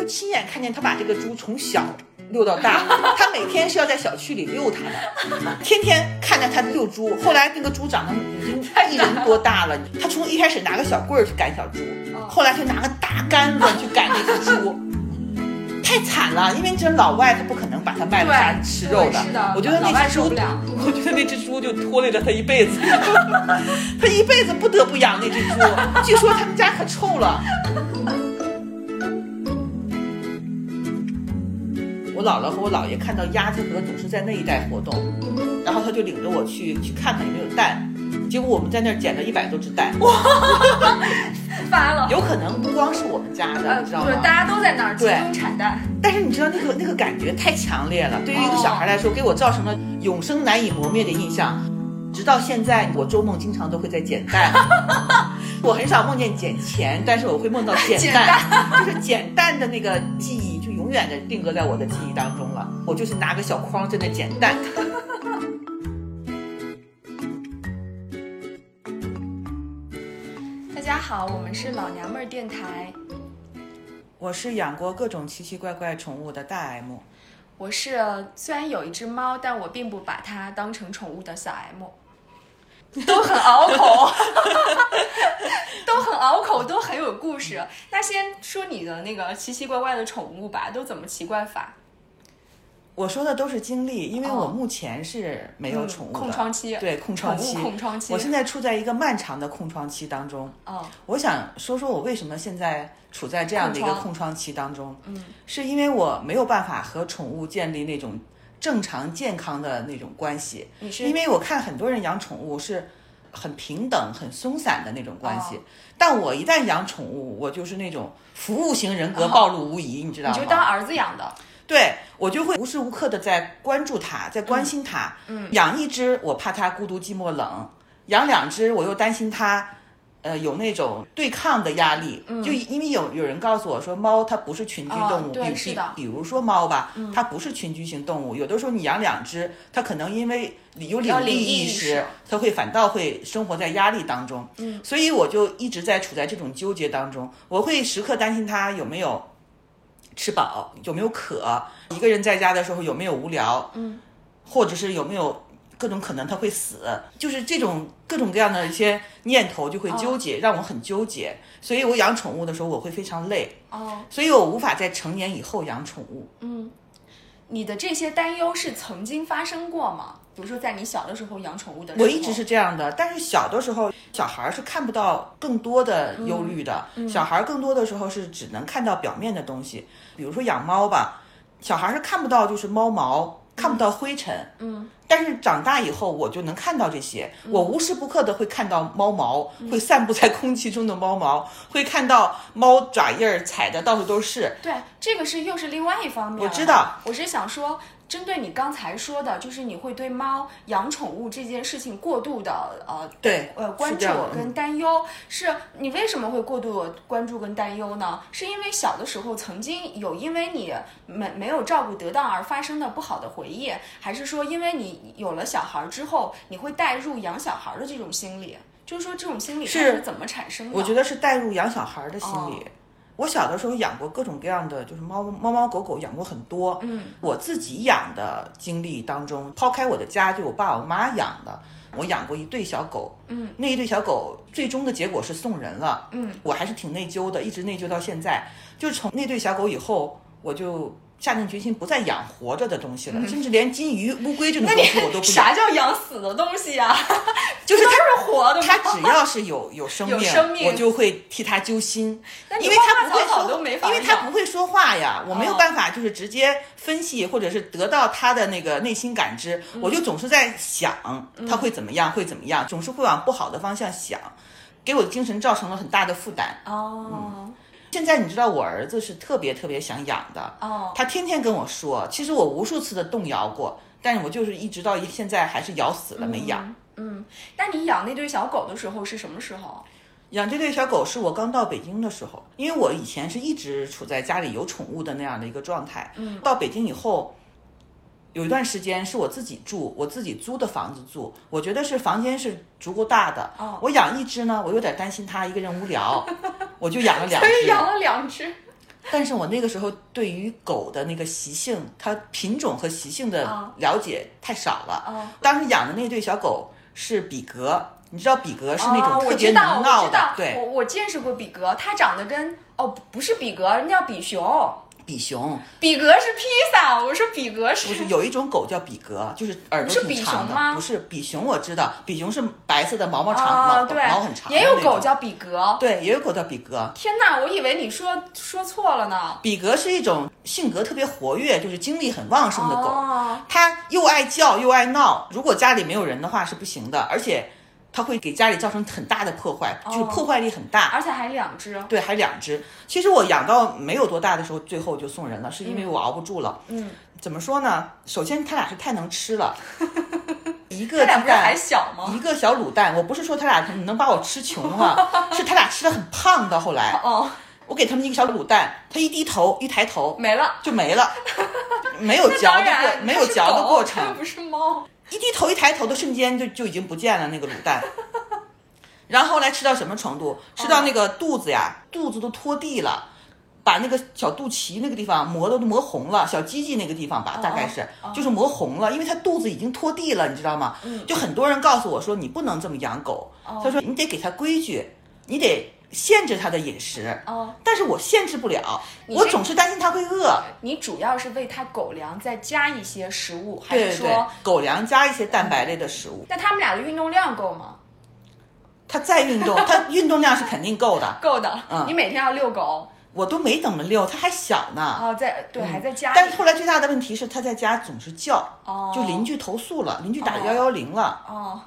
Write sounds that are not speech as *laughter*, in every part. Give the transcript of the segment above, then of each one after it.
就亲眼看见他把这个猪从小遛到大，*laughs* 他每天是要在小区里遛它的，天天看着他遛猪。后来那个猪长得已经一人多大了，他从一开始拿个小棍儿去赶小猪，后来就拿个大杆子去赶那只猪。*laughs* 太惨了，因为这老外他不可能把它卖了杀吃肉对是的我觉得那只猪 *laughs* 我觉得那只猪就拖累了他一辈子，他一辈子不得不养那只猪。据说他们家可臭了。我姥姥和我姥爷看到鸭子河总是在那一带活动，然后他就领着我去去看看有没有蛋。结果我们在那儿捡了一百多只蛋，哇 *laughs* 发了。有可能不光是我们家的，呃，你知道对，吗？大家都在那儿集对中产蛋。但是你知道那个那个感觉太强烈了，对于一个小孩来说，给我造成了永生难以磨灭的印象。直到现在，我周梦经常都会在捡蛋。*laughs* 我很少梦见捡钱，但是我会梦到 *laughs* 捡捡蛋，就是捡蛋的那个记忆就永远的定格在我的记忆当中了。我就是拿个小筐在那捡蛋。*laughs* 大家好，我们是老娘们儿电台，我是养过各种奇奇怪怪宠物的大 M。我是虽然有一只猫，但我并不把它当成宠物的小 M。*laughs* 都很拗口，*laughs* 都很拗口，都很有故事。那先说你的那个奇奇怪怪的宠物吧，都怎么奇怪法？我说的都是经历，因为哦我目前是没有宠物的、空窗期，对空窗期，空窗期。我现在处在一个漫长的空窗期当中。哦，我想说说我为什么现在处在这样的一个空窗期当中，嗯，是因为我没有办法和宠物建立那种正常健康的那种关系，你是因为我看很多人养宠物是很平等、很松散的那种关系，哦。但我一旦养宠物，我就是那种服务型人格暴露无遗，你知道吗？哦你就当儿子养的，对我就会无时无刻的在关注它，在关心它。嗯，养一只我怕它孤独寂寞冷，养两只我又担心它，呃，有那种对抗的压力。嗯，就因为有有人告诉我说，猫它不是群居动物，哦对比是的比比如说猫吧，它不是群居型动物。有的时候你养两只，它可能因为有领地意识，它会反倒会生活在压力当中。嗯，所以我就一直在处在这种纠结当中，我会时刻担心它有没有。吃饱有没有渴？一个人在家的时候有没有无聊？嗯，或者是有没有各种可能他会死？就是这种各种各样的一些念头就会纠结，让我很纠结。所以我养宠物的时候我会非常累。哦，所以我无法在成年以后养宠物。嗯你的这些担忧是曾经发生过吗？比如说在你小的时候养宠物的时候，我一直是这样的，但是小的时候，小孩儿是看不到更多的忧虑的。小孩儿更多的时候是只能看到表面的东西，比如说养猫吧，小孩儿是看不到就是猫毛，看不到灰尘。嗯。但是长大以后，我就能看到这些。我无时不刻的会看到猫毛，会散布在空气中的猫毛，会看到猫爪印儿踩的到处都是。对，这个是又是另外一方面。我知道，我是想说，针对你刚才说的，就是你会对猫养宠物这件事情过度的呃对，呃关注跟担忧，是你为什么会过度关注跟担忧呢？是因为小的时候曾经有因为你没没有照顾得当而发生的不好的回忆，还是说因为你有了小孩之后，你会带入养小孩的这种心理？就是说这种心理它是是怎么产生的？我觉得是带入养小孩儿的心理。哦我小的时候养过各种各样的，就是猫猫猫狗狗养过很多。嗯，我自己养的经历当中，抛开我的家，就我爸我妈养的，我养过一对小狗。嗯，那一对小狗最终的结果是送人了。嗯，我还是挺内疚的，一直内疚到现在。就是从那对小狗以后，我就下定决心不再养活着的东西了，甚至连金鱼、乌龟这种东西我都不养。啥叫养死的东西呀、*laughs* 就是它是活的吗？它只要是有有生命，生命我就会替它揪心，因为它不会花花草草说都没法因为它不会说话呀，我没有哦办法就是直接分析或者是得到它的那个内心感知，嗯我就总是在想它会怎么样，会怎么样，总是会往不好的方向想，给我的精神造成了很大的负担。哦，现在你知道我儿子是特别特别想养的，哦，他天天跟我说，其实我无数次的动摇过，但是我就是一直到现在还是咬死了没养。嗯，那你养那对小狗的时候是什么时候？养这对小狗是我刚到北京的时候，因为我以前是一直处在家里有宠物的那样的一个状态。嗯，到北京以后，有一段时间是我自己住，我自己租的房子住，我觉得是房间是足够大的。哦我养一只呢，我有点担心它一个人无聊，*laughs* 我就养了两所以只。养了两只。但是我那个时候对于狗的那个习性，它品种和习性的了解太少了。当时养的那对小狗是比格，你知道比格是那种特别能闹的，对，我我见识过比格，它长得跟哦不是比格，那叫比熊。比熊，比格是披萨。我说比格是不是有一种狗叫比格，就是耳朵挺长的？不是比熊，我知道比熊是白色的，毛毛长，毛毛很长。也有狗叫比格，对，也有狗叫比格。天哪，我以为你说说错了呢。比格是一种性格特别活跃，就是精力很旺盛的狗，它又爱叫又爱闹。如果家里没有人的话是不行的，而且。它会给家里造成很大的破坏，就是破坏力很大，而且还两只。对，还两只。其实我养到没有多大的时候，最后就送人了，是因为我熬不住了。嗯，怎么说呢？首先，它俩是太能吃了，*laughs* 一个鸡蛋还小吗？一个小卤蛋。我不是说它俩能把我吃穷了，*laughs* 是它俩吃的很胖。到后来，哦，我给他们一个小卤蛋，它一低头一抬头没了，就没了，没有 *laughs* 嚼的过，没有嚼的过程，不是猫。一低头一抬头的瞬间就就已经不见了那个卤蛋，*laughs* 然后后来吃到什么程度？吃到那个肚子呀，肚子都拖地了，把那个小肚脐那个地方磨的都磨红了，小鸡鸡那个地方吧，大概是就是磨红了，因为它肚子已经拖地了，你知道吗？就很多人告诉我说你不能这么养狗，他说你得给它规矩，你得。限制他的饮食，哦，但是我限制不了，我总是担心他会饿。你主要是喂它狗粮，再加一些食物，还是说狗粮加一些蛋白类的食物？那他们俩的运动量够吗？它再运动，*laughs* 它运动量是肯定够的，够的。嗯，你每天要遛狗，我都没怎么遛，它还小呢。哦，在对，还在家。但是后来最大的问题是，它在家总是叫，哦，就邻居投诉了，邻居打幺幺零了。哦。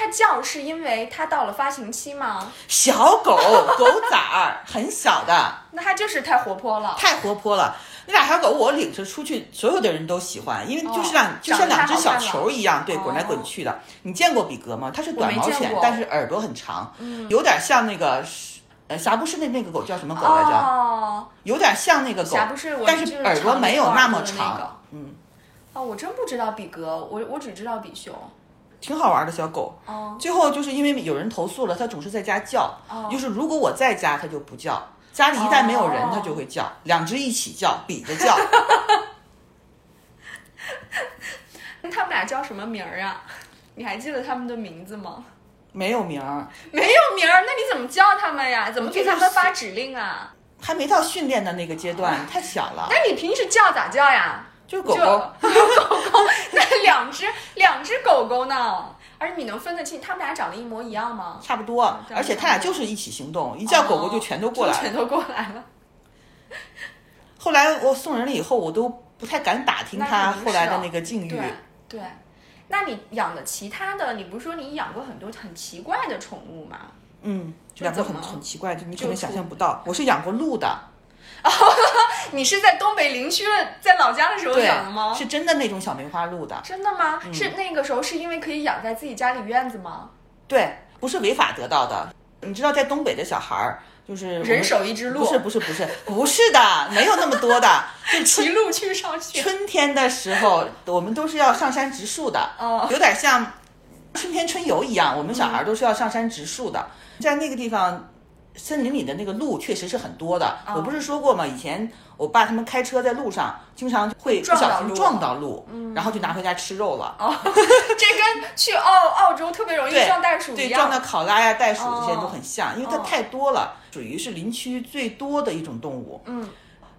它叫是因为它到了发情期吗？小狗狗崽儿很小的，*laughs* 那它就是太活泼了，太活泼了。那俩小狗我领着出去，所有的人都喜欢，因为就是两就像两只小球一样，对，滚来滚去的。你见过比格吗？它是短毛犬，但是耳朵很长，有点像那个呃霞不是那那个狗叫什么狗来着？哦有点像那个狗，但是耳朵没有那么长。嗯，哦，我真不知道比格，我我只知道比熊。挺好玩的小狗，最后就是因为有人投诉了，它总是在家叫。就是如果我在家，它就不叫；家里一旦没有人，它就会叫。两只一起叫，比着叫。*laughs* 那他们俩叫什么名儿啊？你还记得他们的名字吗？没有名儿，没有名儿。那你怎么叫他们呀？怎么给他们发指令啊？还没到训练的那个阶段，太小了。那你平时叫咋叫呀？就狗狗，狗狗，那两只两只狗狗呢？而且你能分得清它们俩长得一模一样吗？差不多，而且它俩就是一起行动，一叫狗狗就全都过来，全都过来了。*laughs* 后来我送人了以后，我都不太敢打听它后来的那个境遇。对，那你养的其他的，你不是说你养过很多很奇怪的宠物吗？嗯，养过很很奇怪，就你可能想象不到，我是养过鹿的。*laughs* 哦，你是在东北林区在老家的时候养的吗？是真的那种小梅花鹿的。真的吗？是那个时候是因为可以养在自己家里院子吗？对，不是违法得到的。你知道，在东北的小孩儿就是人手一只鹿，不是不是不是不是的，没有那么多的，*laughs* 就骑鹿去上学。春天的时候，我们都是要上山植树的，哦，有点像春天春游一样，我们小孩都是要上山植树的，在那个地方。森林里的那个鹿确实是很多的，我不是说过吗？以前我爸他们开车在路上，经常会不小心撞到鹿，然后就拿回家吃肉了。哦，*laughs* 这跟去澳澳洲特别容易撞袋鼠一样，对，撞到考拉呀、袋鼠这些都很像，因为它太多了，属于是林区最多的一种动物。嗯，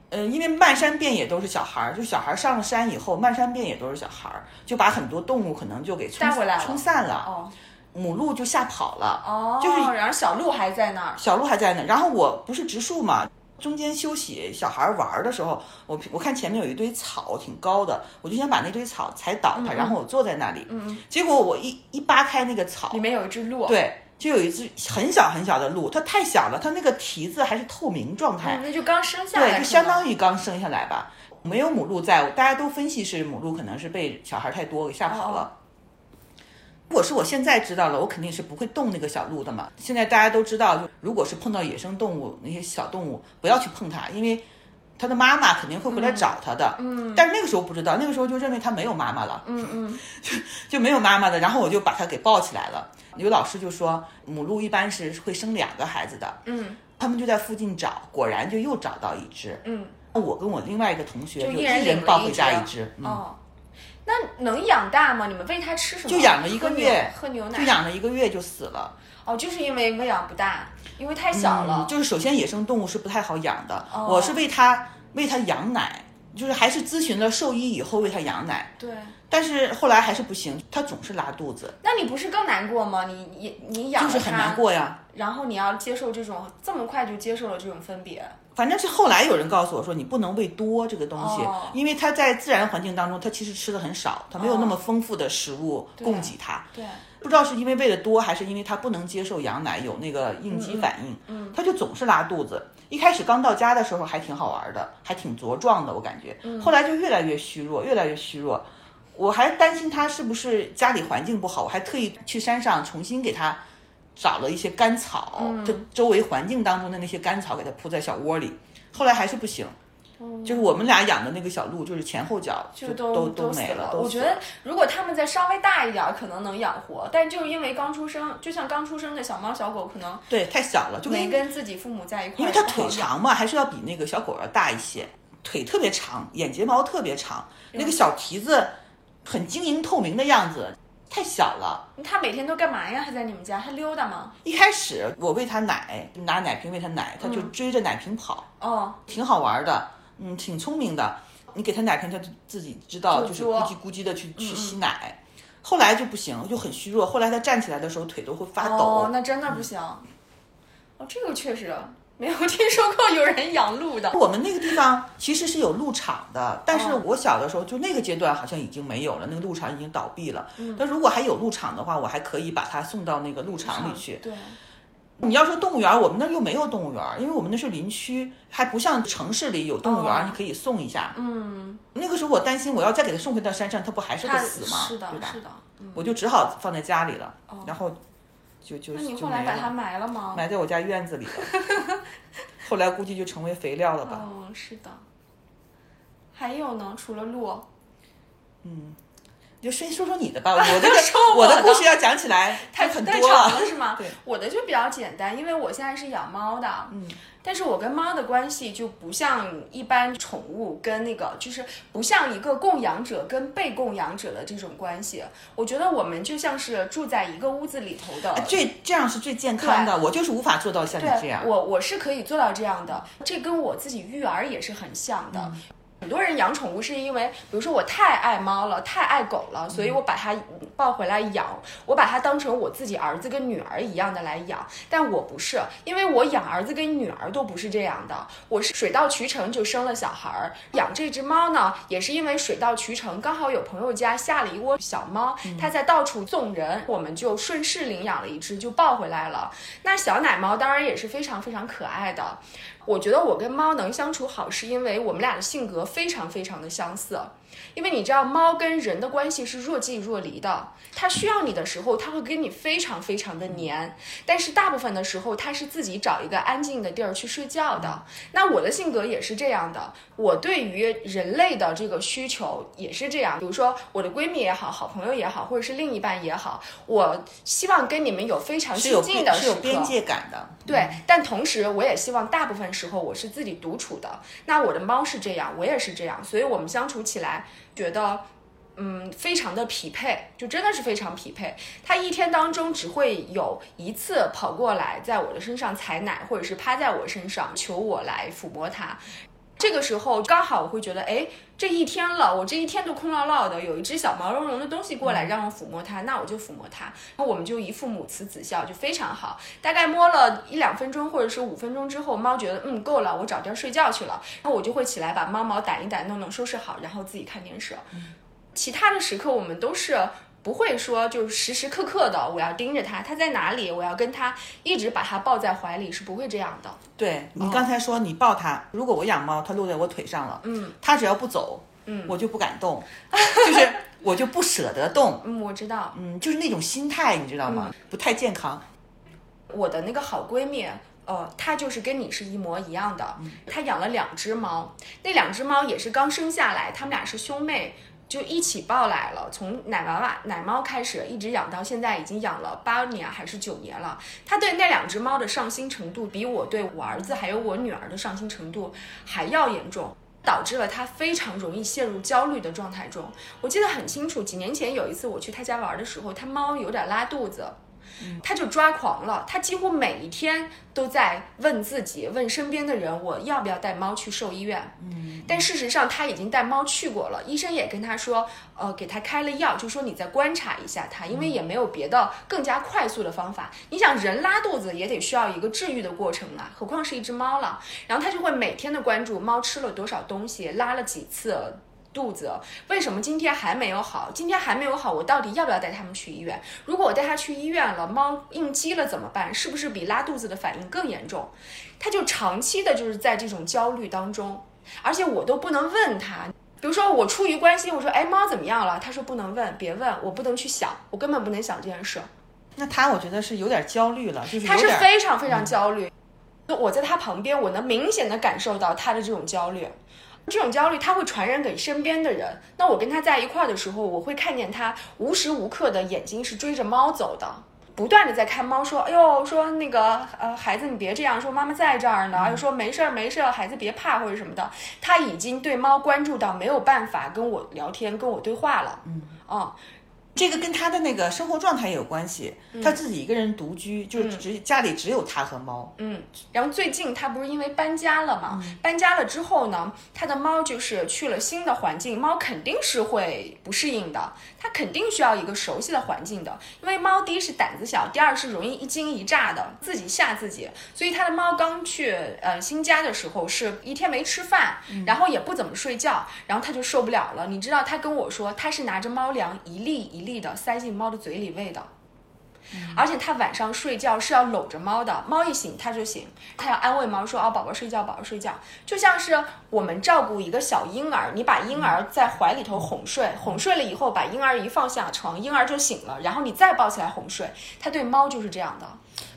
呃，因为漫山遍野都是小孩儿，就小孩儿上了山以后，漫山遍野都是小孩儿，就把很多动物可能就给冲冲散了。哦。母鹿就吓跑了，哦，就是，然后小鹿还在那儿，小鹿还在那儿。然后我不是植树嘛，中间休息，小孩玩的时候，我我看前面有一堆草挺高的，我就想把那堆草踩倒它，然后我坐在那里，嗯结果我一一扒开那个草，里面有一只鹿，对，就有一只很小很小的鹿，它太小了，它那个蹄子还是透明状态，那就刚生下来，对，就相当于刚生下来吧，没有母鹿在，大家都分析是母鹿可能是被小孩太多给吓跑了。如果是我现在知道了，我肯定是不会动那个小鹿的嘛。现在大家都知道，就如果是碰到野生动物，那些小动物不要去碰它，因为它的妈妈肯定会回来找它的。嗯。但是那个时候不知道，那个时候就认为它没有妈妈了。嗯嗯。就就没有妈妈的，然后我就把它给抱起来了。有老师就说，母鹿一般是会生两个孩子的。嗯。他们就在附近找，果然就又找到一只。嗯，我跟我另外一个同学就一一人抱回家只一只。嗯，哦，那能养大吗？你们喂它吃什么？就养了一个月，喝牛奶。就养了一个月就死了。哦，就是因为喂养不大，因为太小了。嗯就是首先野生动物是不太好养的，哦我是喂它喂它羊奶，就是还是咨询了兽医以后喂它羊奶，对，但是后来还是不行，它总是拉肚子，那你不是更难过吗？你你你养了就是很难过呀。然后你要接受这种这么快就接受了这种分别。反正是后来有人告诉我说，你不能喂多这个东西，哦因为它在自然环境当中，它其实吃的很少，它没有那么丰富的食物供给它。对，不知道是因为喂的多，还是因为它不能接受羊奶，有那个应激反应，嗯，它就总是拉肚子。一开始刚到家的时候还挺好玩的，还挺茁壮的，我感觉，后来就越来越虚弱，越来越虚弱。我还担心它是不是家里环境不好，我还特意去山上重新给它找了一些干草，就周围环境当中的那些干草给它铺在小窝里。后来还是不行，就是我们俩养的那个小鹿，就是前后脚就都都死没了。都我觉得如果它们再稍微大一点儿，可能能养活，但就是因为刚出生，就像刚出生的小猫小狗，可能对太小了，就没跟自己父母在一块儿，因为它腿长嘛，还是要比那个小狗要大一些，腿特别长，眼睫毛特别长，那个小蹄子很晶莹透明的样子，太小了。他每天都干嘛呀？还在你们家？还溜达吗？一开始我喂他奶，拿奶瓶喂他奶，他就追着奶瓶跑，哦，挺好玩的，嗯，挺聪明的。你给他奶瓶，他就自己知道，就是咕叽咕叽的去去吸奶。后来就不行，就很虚弱。后来他站起来的时候，腿都会发抖。哦，那真的不行。哦，这个确实没有听说过有人养鹿的。*laughs* 我们那个地方其实是有鹿场的，但是哦我小的时候就那个阶段好像已经没有了，那个鹿场已经倒闭了。嗯但如果还有鹿场的话，我还可以把它送到那个鹿场里去。对，你要说动物园，我们那儿又没有动物园，因为我们那是林区，还不像城市里有动物园，哦你可以送一下。嗯，那个时候我担心，我要再给它送回到山上，它不还是它会死吗？是的？是的。嗯我就只好放在家里了，然后就就那你后来把它，埋了吗？埋在我家院子里了。*laughs* 后来估计就成为肥料了吧。嗯，是的。还有呢？除了鹿，你就先说说你的吧，我这 *laughs* 个我的我的故事要讲起来太很多太长了是吗？对，我的就比较简单，因为我现在是养猫的，嗯，但是我跟猫的关系就不像一般宠物跟那个，就是不像一个供养者跟被供养者的这种关系。我觉得我们就像是住在一个屋子里头的。最这样是最健康的，我就是无法做到像你这样。我我是可以做到这样的，这跟我自己育儿也是很像的。嗯很多人养宠物是因为，比如说我太爱猫了，太爱狗了，所以我把它抱回来养，我把它当成我自己儿子跟女儿一样的来养。但我不是，因为我养儿子跟女儿都不是这样的，我是水到渠成就生了小孩儿。养这只猫呢，也是因为水到渠成，刚好有朋友家下了一窝小猫，它在到处送人，我们就顺势领养了一只，就抱回来了。那小奶猫当然也是非常非常可爱的。我觉得我跟猫能相处好，是因为我们俩的性格非常非常的相似。因为你知道，猫跟人的关系是若即若离的。它需要你的时候，它会跟你非常非常的黏，但是大部分的时候，它是自己找一个安静的地儿去睡觉的。那我的性格也是这样的，我对于人类的这个需求也是这样。比如说，我的闺蜜也好，好朋友也好，或者是另一半也好，我希望跟你们有非常亲近的时刻。是有边界感的，对，但同时我也希望大部分时候我是自己独处的。那我的猫是这样，我也是这样，所以我们相处起来觉得。嗯，非常的匹配，就真的是非常匹配。他一天当中只会有一次跑过来，在我的身上踩奶，或者是趴在我身上求我来抚摸它。这个时候刚好我会觉得，哎，这一天了，我这一天都空落落的，有一只小毛茸茸的东西过来让我抚摸它，那我就抚摸它，然后我们就一副母慈子孝，就非常好。大概摸了一两分钟或者是五分钟之后，猫觉得嗯够了，我找地儿睡觉去了，然后我就会起来把猫毛掸一掸，弄弄收拾好，然后自己看电视。其他的时刻我们都是。不会说就是时时刻刻的我要盯着它，它在哪里，我要跟它一直把它抱在怀里，是不会这样的。对你刚才说你抱它，如果我养猫，它落在我腿上了，嗯，它只要不走，嗯，我就不敢动，就是我就不舍得动，嗯，我知道，嗯，就是那种心态，你知道吗？不太健康。我的那个好闺蜜，呃，她就是跟你是一模一样的，她养了两只猫，那两只猫也是刚生下来，她们俩是兄妹。就一起抱来了，从奶娃娃、奶猫开始，一直养到现在，已经养了八年还是九年了。他对那两只猫的上心程度，比我对我儿子还有我女儿的上心程度还要严重。导致了他非常容易陷入焦虑的状态中。我记得很清楚，几年前有一次我去他家玩的时候，他猫有点拉肚子。他就抓狂了，他几乎每一天都在问自己、问身边的人，我要不要带猫去兽医院？嗯，但事实上他已经带猫去过了，医生也跟他说，呃，给他开了药，就说你再观察一下他，因为也没有别的更加快速的方法。你想，人拉肚子也得需要一个治愈的过程啊，何况是一只猫了。然后他就会每天的关注猫吃了多少东西，拉了几次。肚子为什么今天还没有好？今天还没有好，我到底要不要带他们去医院？如果我带他去医院了，猫应激了怎么办？是不是比拉肚子的反应更严重？他就长期的就是在这种焦虑当中，而且我都不能问他。比如说我出于关心，我说哎猫怎么样了？他说不能问，别问，我不能去想，我根本不能想这件事。那他我觉得是有点焦虑了，就是他是非常非常焦虑。我在他旁边，我能明显的感受到他的这种焦虑。这种焦虑他会传染给身边的人。那我跟他在一块儿的时候，我会看见他无时无刻的眼睛是追着猫走的，不断的在看猫，说：“哎呦，说那个呃孩子你别这样，说妈妈在这儿呢。”又说：“没事儿没事儿，孩子别怕或者什么的。”他已经对猫关注到没有办法跟我聊天、跟我对话了。嗯，哦。这个跟他的那个生活状态也有关系，他自己一个人独居，就是只家里只有他和猫。嗯，然后最近他不是因为搬家了嘛？搬家了之后呢，他的猫就是去了新的环境，猫肯定是会不适应的，它肯定需要一个熟悉的环境的。因为猫第一是胆子小，第二是容易一惊一乍的，自己吓自己。所以它的猫刚去呃新家的时候，是一天没吃饭，然后也不怎么睡觉，然后它就受不了了。你知道它跟我说，它是拿着猫粮一粒一。粒的塞进猫的嘴里喂的，而且他晚上睡觉是要搂着猫的，猫一醒他就醒，他要安慰猫说：“哦，宝宝睡觉，宝宝睡觉。”就像是我们照顾一个小婴儿，你把婴儿在怀里头哄睡，哄睡了以后，把婴儿一放下床，婴儿就醒了，然后你再抱起来哄睡。他对猫就是这样的，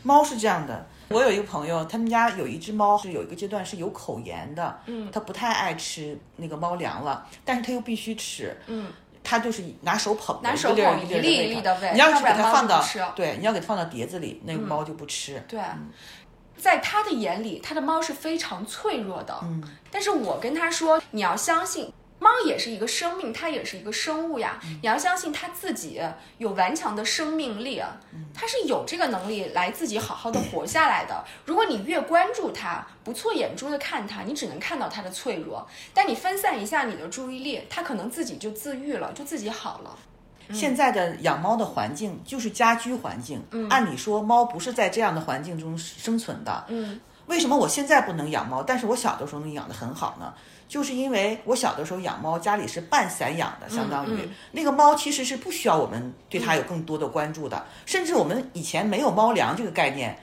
猫是这样的。我有一个朋友，他们家有一只猫，是有一个阶段是有口炎的，嗯，他不太爱吃那个猫粮了，但是他又必须吃，嗯。他就是拿手捧，拿手捧一粒一粒的喂，你要是给它放到，对，你要给它放到碟子里，那个猫就不吃。对，在他的眼里，他的猫是非常脆弱的。嗯，但是我跟他说，你要相信。猫也是一个生命，它也是一个生物呀。你要相信它自己有顽强的生命力，它是有这个能力来自己好好的活下来的。*coughs* 如果你越关注它，不错眼珠的看它，你只能看到它的脆弱。但你分散一下你的注意力，它可能自己就自愈了，就自己好了。现在的养猫的环境就是家居环境，按理说猫不是在这样的环境中生存的。嗯，为什么我现在不能养猫，但是我小的时候能养得很好呢？就是因为我小的时候养猫，家里是半散养的，相当于那个猫其实是不需要我们对它有更多的关注的，甚至我们以前没有猫粮这个概念。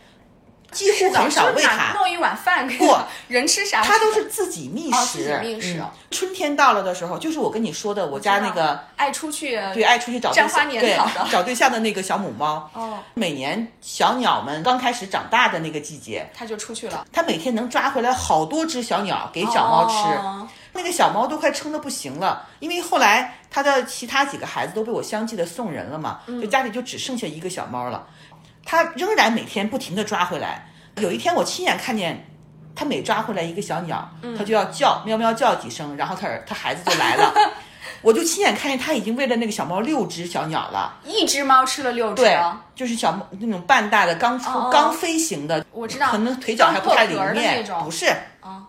几乎很少喂它，弄一碗饭给 *laughs* 人吃啥？它都是自己觅食。自己觅食。春天到了的时候，就是我跟你说的，我家那个爱出去对爱出去找对象对 *laughs* 找对象的那个小母猫。哦。每年小鸟们刚开始长大的那个季节，它就出去了。它每天能抓回来好多只小鸟给小猫吃，那个小猫都快撑得不行了。因为后来它的其他几个孩子都被我相继的送人了嘛，就家里就只剩下一个小猫了。他仍然每天不停地抓回来。有一天，我亲眼看见他每抓回来一个小鸟，他就要叫喵喵叫几声，然后他他孩子就来了。*laughs* 我就亲眼看见他已经喂了那个小猫六只小鸟了。一只猫吃了六只，对，就是小猫那种半大的刚出刚飞行的，我知道，可能腿脚还不太灵便，不是啊，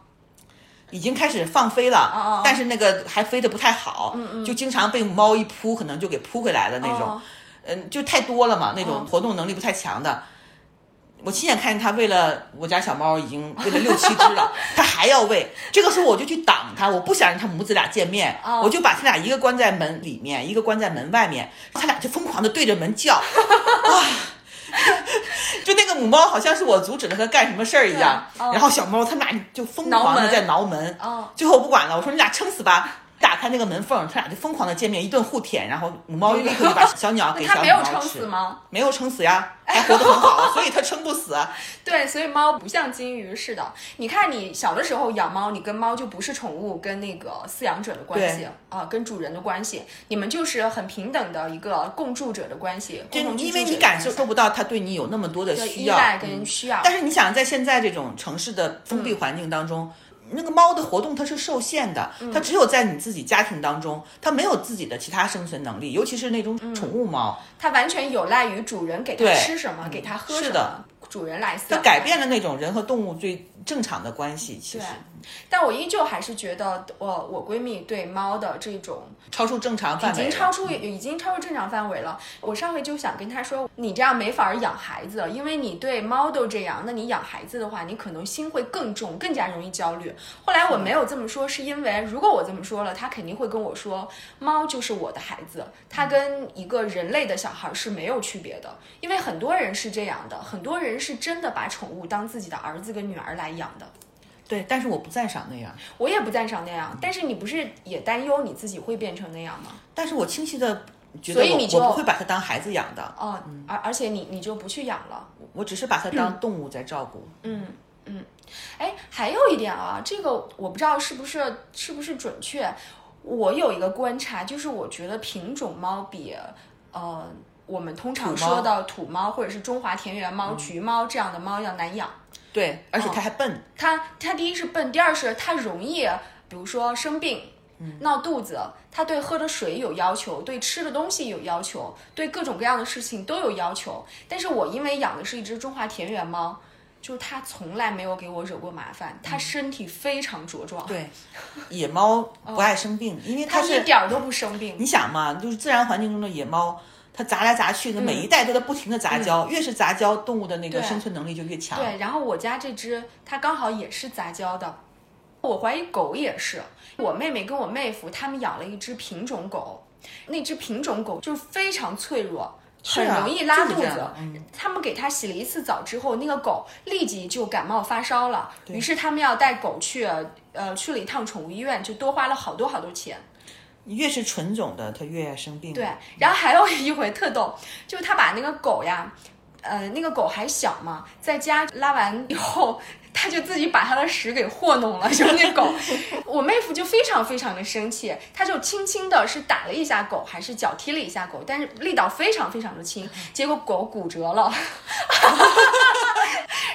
已经开始放飞了，但是那个还飞得不太好，就经常被猫一扑，可能就给扑回来的那种。嗯，就太多了嘛，那种活动能力不太强的。我亲眼看见他喂了我家小猫，已经喂了六七只了，*laughs* 他还要喂。这个时候我就去挡他，我不想让他母子俩见面，我就把他俩一个关在门里面，一个关在门外面，他俩就疯狂的对着门叫，*laughs* 啊，就那个母猫好像是我阻止了它干什么事儿一样，然后小猫他们俩就疯狂的在挠门，最后我不管了，我说你俩撑死吧。打开那个门缝，它俩就疯狂的见面，一顿互舔，然后母猫立刻就把小鸟给小母它没有撑死。吗？没有撑死呀，还活得很好，*laughs* 所以它撑不死。对，所以猫不像金鱼似的。你看，你小的时候养猫，你跟猫就不是宠物跟那个饲养者的关系对啊，跟主人的关系，你们就是很平等的一个共住者的关系，就共同居因为你感受不到它对你有那么多的需要，依赖嗯跟需要。但是你想，在现在这种城市的封闭环境当中，那个猫的活动它是受限的，嗯它只有在你自己家庭当中，它没有自己的其他生存能力，尤其是那种宠物猫，它完全有赖于主人给它吃什么，给它喝什么是的，主人来饲它。改变了那种人和动物最正常的关系，其实，但我依旧还是觉得我我闺蜜对猫的这种超出正常范已围已，经超出已经超出正常范围了。我上回就想跟她说，你这样没法儿养孩子，因为你对猫都这样，那你养孩子的话，你可能心会更重，更加容易焦虑。后来我没有这么说，是因为如果我这么说了，她肯定会跟我说，猫就是我的孩子，它跟一个人类的小孩是没有区别的。因为很多人是这样的，很多人是真的把宠物当自己的儿子跟女儿来养的。对，但是我不赞赏那样，我也不赞赏那样，但是你不是也担忧你自己会变成那样吗？但是我清晰的觉得我所以你就我不会把它当孩子养的，哦，而而且你你就不去养了。我只是把它当动物在照顾。嗯嗯，哎，还有一点啊，这个我不知道是不是是不是准确。我有一个观察，就是我觉得品种猫比呃我们通常说的土猫或者是中华田园猫、橘猫这样的猫要难养。对，而且它还笨，它它第一是笨，第二是它容易，比如说生病。嗯闹肚子，它对喝的水有要求，对吃的东西有要求，对各种各样的事情都有要求。但是我因为养的是一只中华田园猫，就是它从来没有给我惹过麻烦，它身体非常茁壮，对，野猫 *laughs* 不爱生病，因为它它一点儿都不生病。你想嘛，就是自然环境中的野猫，它砸来砸去的，每一代都在不停的杂交，越是杂交，动物的那个生存能力就越强。对，然后我家这只它刚好也是杂交的，我怀疑狗也是。我妹妹跟我妹夫他们养了一只品种狗，那只品种狗就是非常脆弱。很啊容易拉肚子他们给它洗了一次澡之后，那个狗立即就感冒发烧了。于是他们要带狗去，呃，去了一趟宠物医院，就多花了好多好多钱。越是纯种的，它越爱生病。对，然后还有一回特逗，就是他把那个狗呀，呃，那个狗还小嘛，在家拉完以后，他就自己把他的屎给和弄了，就是那狗，*laughs* 我妹夫就非常非常的生气，他就轻轻的是打了一下狗，还是脚踢了一下狗，但是力道非常非常的轻，结果狗骨折了。*laughs*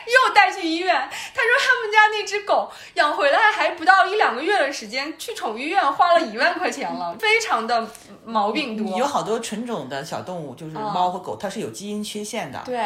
又带去医院，他说他们家那只狗养回来还不到一两个月的时间，去宠物医院花了一万块钱了，非常的毛病多。有好多纯种的小动物，就是猫和狗，它是有基因缺陷的。对，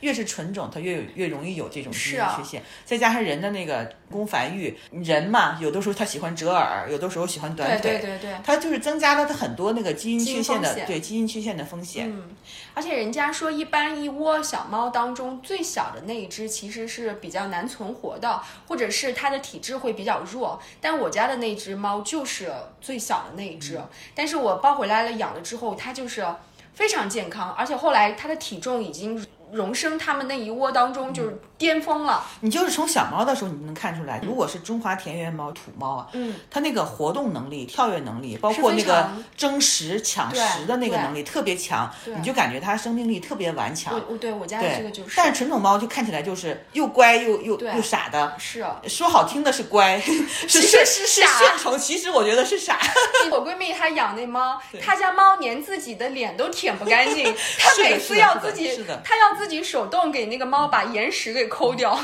越是纯种，它越越容易有这种基因缺陷。再加上人的那个宫繁育，人嘛，有的时候他喜欢折耳，有的时候喜欢短腿，对对对对。它就是增加了它很多那个基因缺陷的对基因缺陷的风险。嗯，而且人家说，一般一窝小猫当中最小的那一只其实是比较难存活的，或者是它的体质会比较弱。但我家的那只猫就是最小的那一只，但是我抱回来了养了之后，它就是非常健康，而且后来它的体重已经荣升他们那一窝当中就是巅峰了。你就是从小猫的时候，你能看出来，如果是中华田园猫、土猫啊，嗯，它那个活动能力、跳跃能力，包括那个争食、抢食的那个能力特别强，你就感觉它生命力特别顽强。我我对我家的，这个就是，但是纯种猫就看起来就是又乖又又又傻的，是 *laughs* 啊说好听的是乖，是是是是傻顺从，其实我觉得是傻。*laughs* 我闺蜜她养那猫，她家猫连自己的脸都舔不干净，*laughs* 她每次要自己她要自己手动给那个猫把眼屎给抠掉。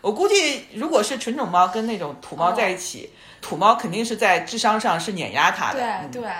我估计，如果是纯种猫跟那种土猫在一起，土猫肯定是在智商上是碾压它的。对嗯对，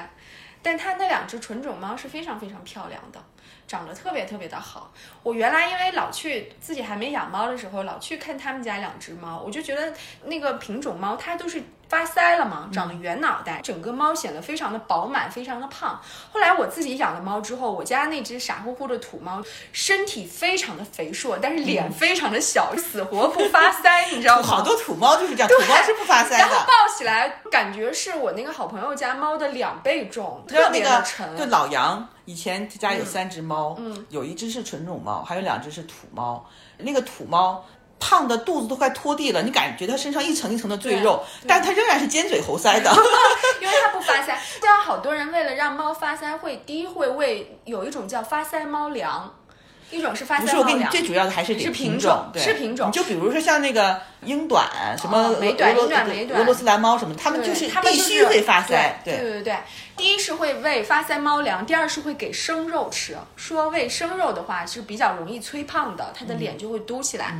但它那两只纯种猫是非常非常漂亮的。长得特别特别的好。我原来因为老去自己还没养猫的时候，老去看他们家两只猫，我就觉得那个品种猫它都是发腮了嘛，长得圆脑袋，整个猫显得非常的饱满，非常的胖。后来我自己养了猫之后，我家那只傻乎乎的土猫，身体非常的肥硕，但是脸非常的小，死活不发腮，你知道吗？好多土猫就是这样，土猫是不发腮然后。抱起来，感觉是我那个好朋友家猫的两倍重，特别的沉。就老杨以前他家有三只猫，嗯，有一只是纯种猫，还有两只是土猫。那个土猫胖的肚子都快拖地了，你感觉它身上一层一层的赘肉，但它仍然是尖嘴猴腮的，*laughs* 因为它不发腮。像好多人为了让猫发腮，会第一会喂有一种叫发腮猫粮。一种是发腮不是我跟你最主要的还是是品种，是品种。就比如说像那个英短什么美短、英短、美短、俄罗斯蓝猫什么，他们就是他们必须会发腮。对对对对，第一是会喂发腮猫粮，第二是会给生肉吃。说喂生肉的话是比较容易催胖的，它的脸就会嘟起来。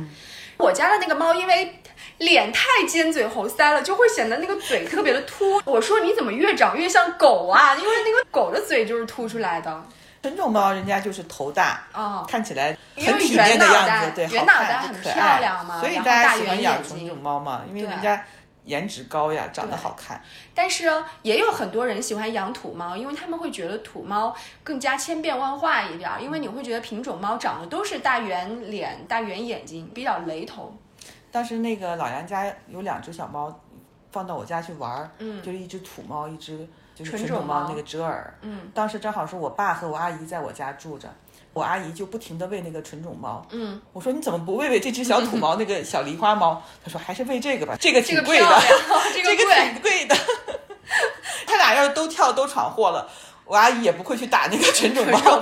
我家的那个猫因为脸太尖嘴猴腮了，就会显得那个嘴特别的凸。我说你怎么越长越像狗啊？因为那个狗的嘴就是凸出来的。纯种猫人家就是头大，哦，看起来很体面的样子，对，圆脑袋很漂亮嘛，所以大家喜欢养纯种猫嘛，因为人家颜值高呀，长得好看。但是也有很多人喜欢养土猫，因为他们会觉得土猫更加千变万化一点，因为你会觉得品种猫长得都是大圆脸、大圆眼睛，比较雷同。当时那个老杨家有两只小猫，放到我家去玩，嗯，就是一只土猫，一只。就是纯种猫那个折耳，嗯，当时正好是我爸和我阿姨在我家住着，我阿姨就不停的喂那个纯种猫，嗯，我说你怎么不喂喂这只小土 *laughs* 猫那个小狸花猫？她说还是喂这个吧，这个 *laughs* 挺贵的，这个挺贵的。他俩要是都跳都闯祸了，我阿姨也不会去打那个纯种猫，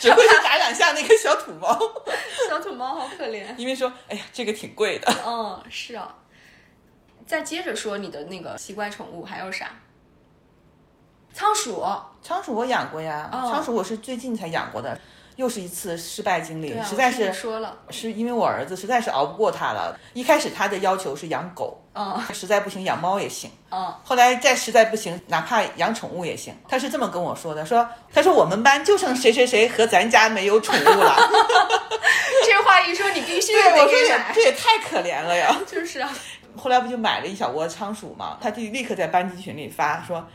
只会去打两下那个小土猫。*laughs* 小土猫好可怜，因为说哎呀这个挺贵的。嗯，是啊。再接着说你的那个奇怪宠物还有啥？仓鼠，仓鼠我养过呀。仓鼠我是最近才养过的，又是一次失败经历，实在是说了，是因为我儿子实在是熬不过他了。一开始他的要求是养狗，嗯，实在不行养猫也行，嗯，后来再实在不行，哪怕养宠物也行。他是这么跟我说的，说他说我们班就剩谁谁谁和咱家没有宠物了。*laughs* 这话一说，你必须得给买，这也太可怜了呀。*laughs* 就是啊，后来不就买了一小窝仓鼠嘛，他就立刻在班级群里发说。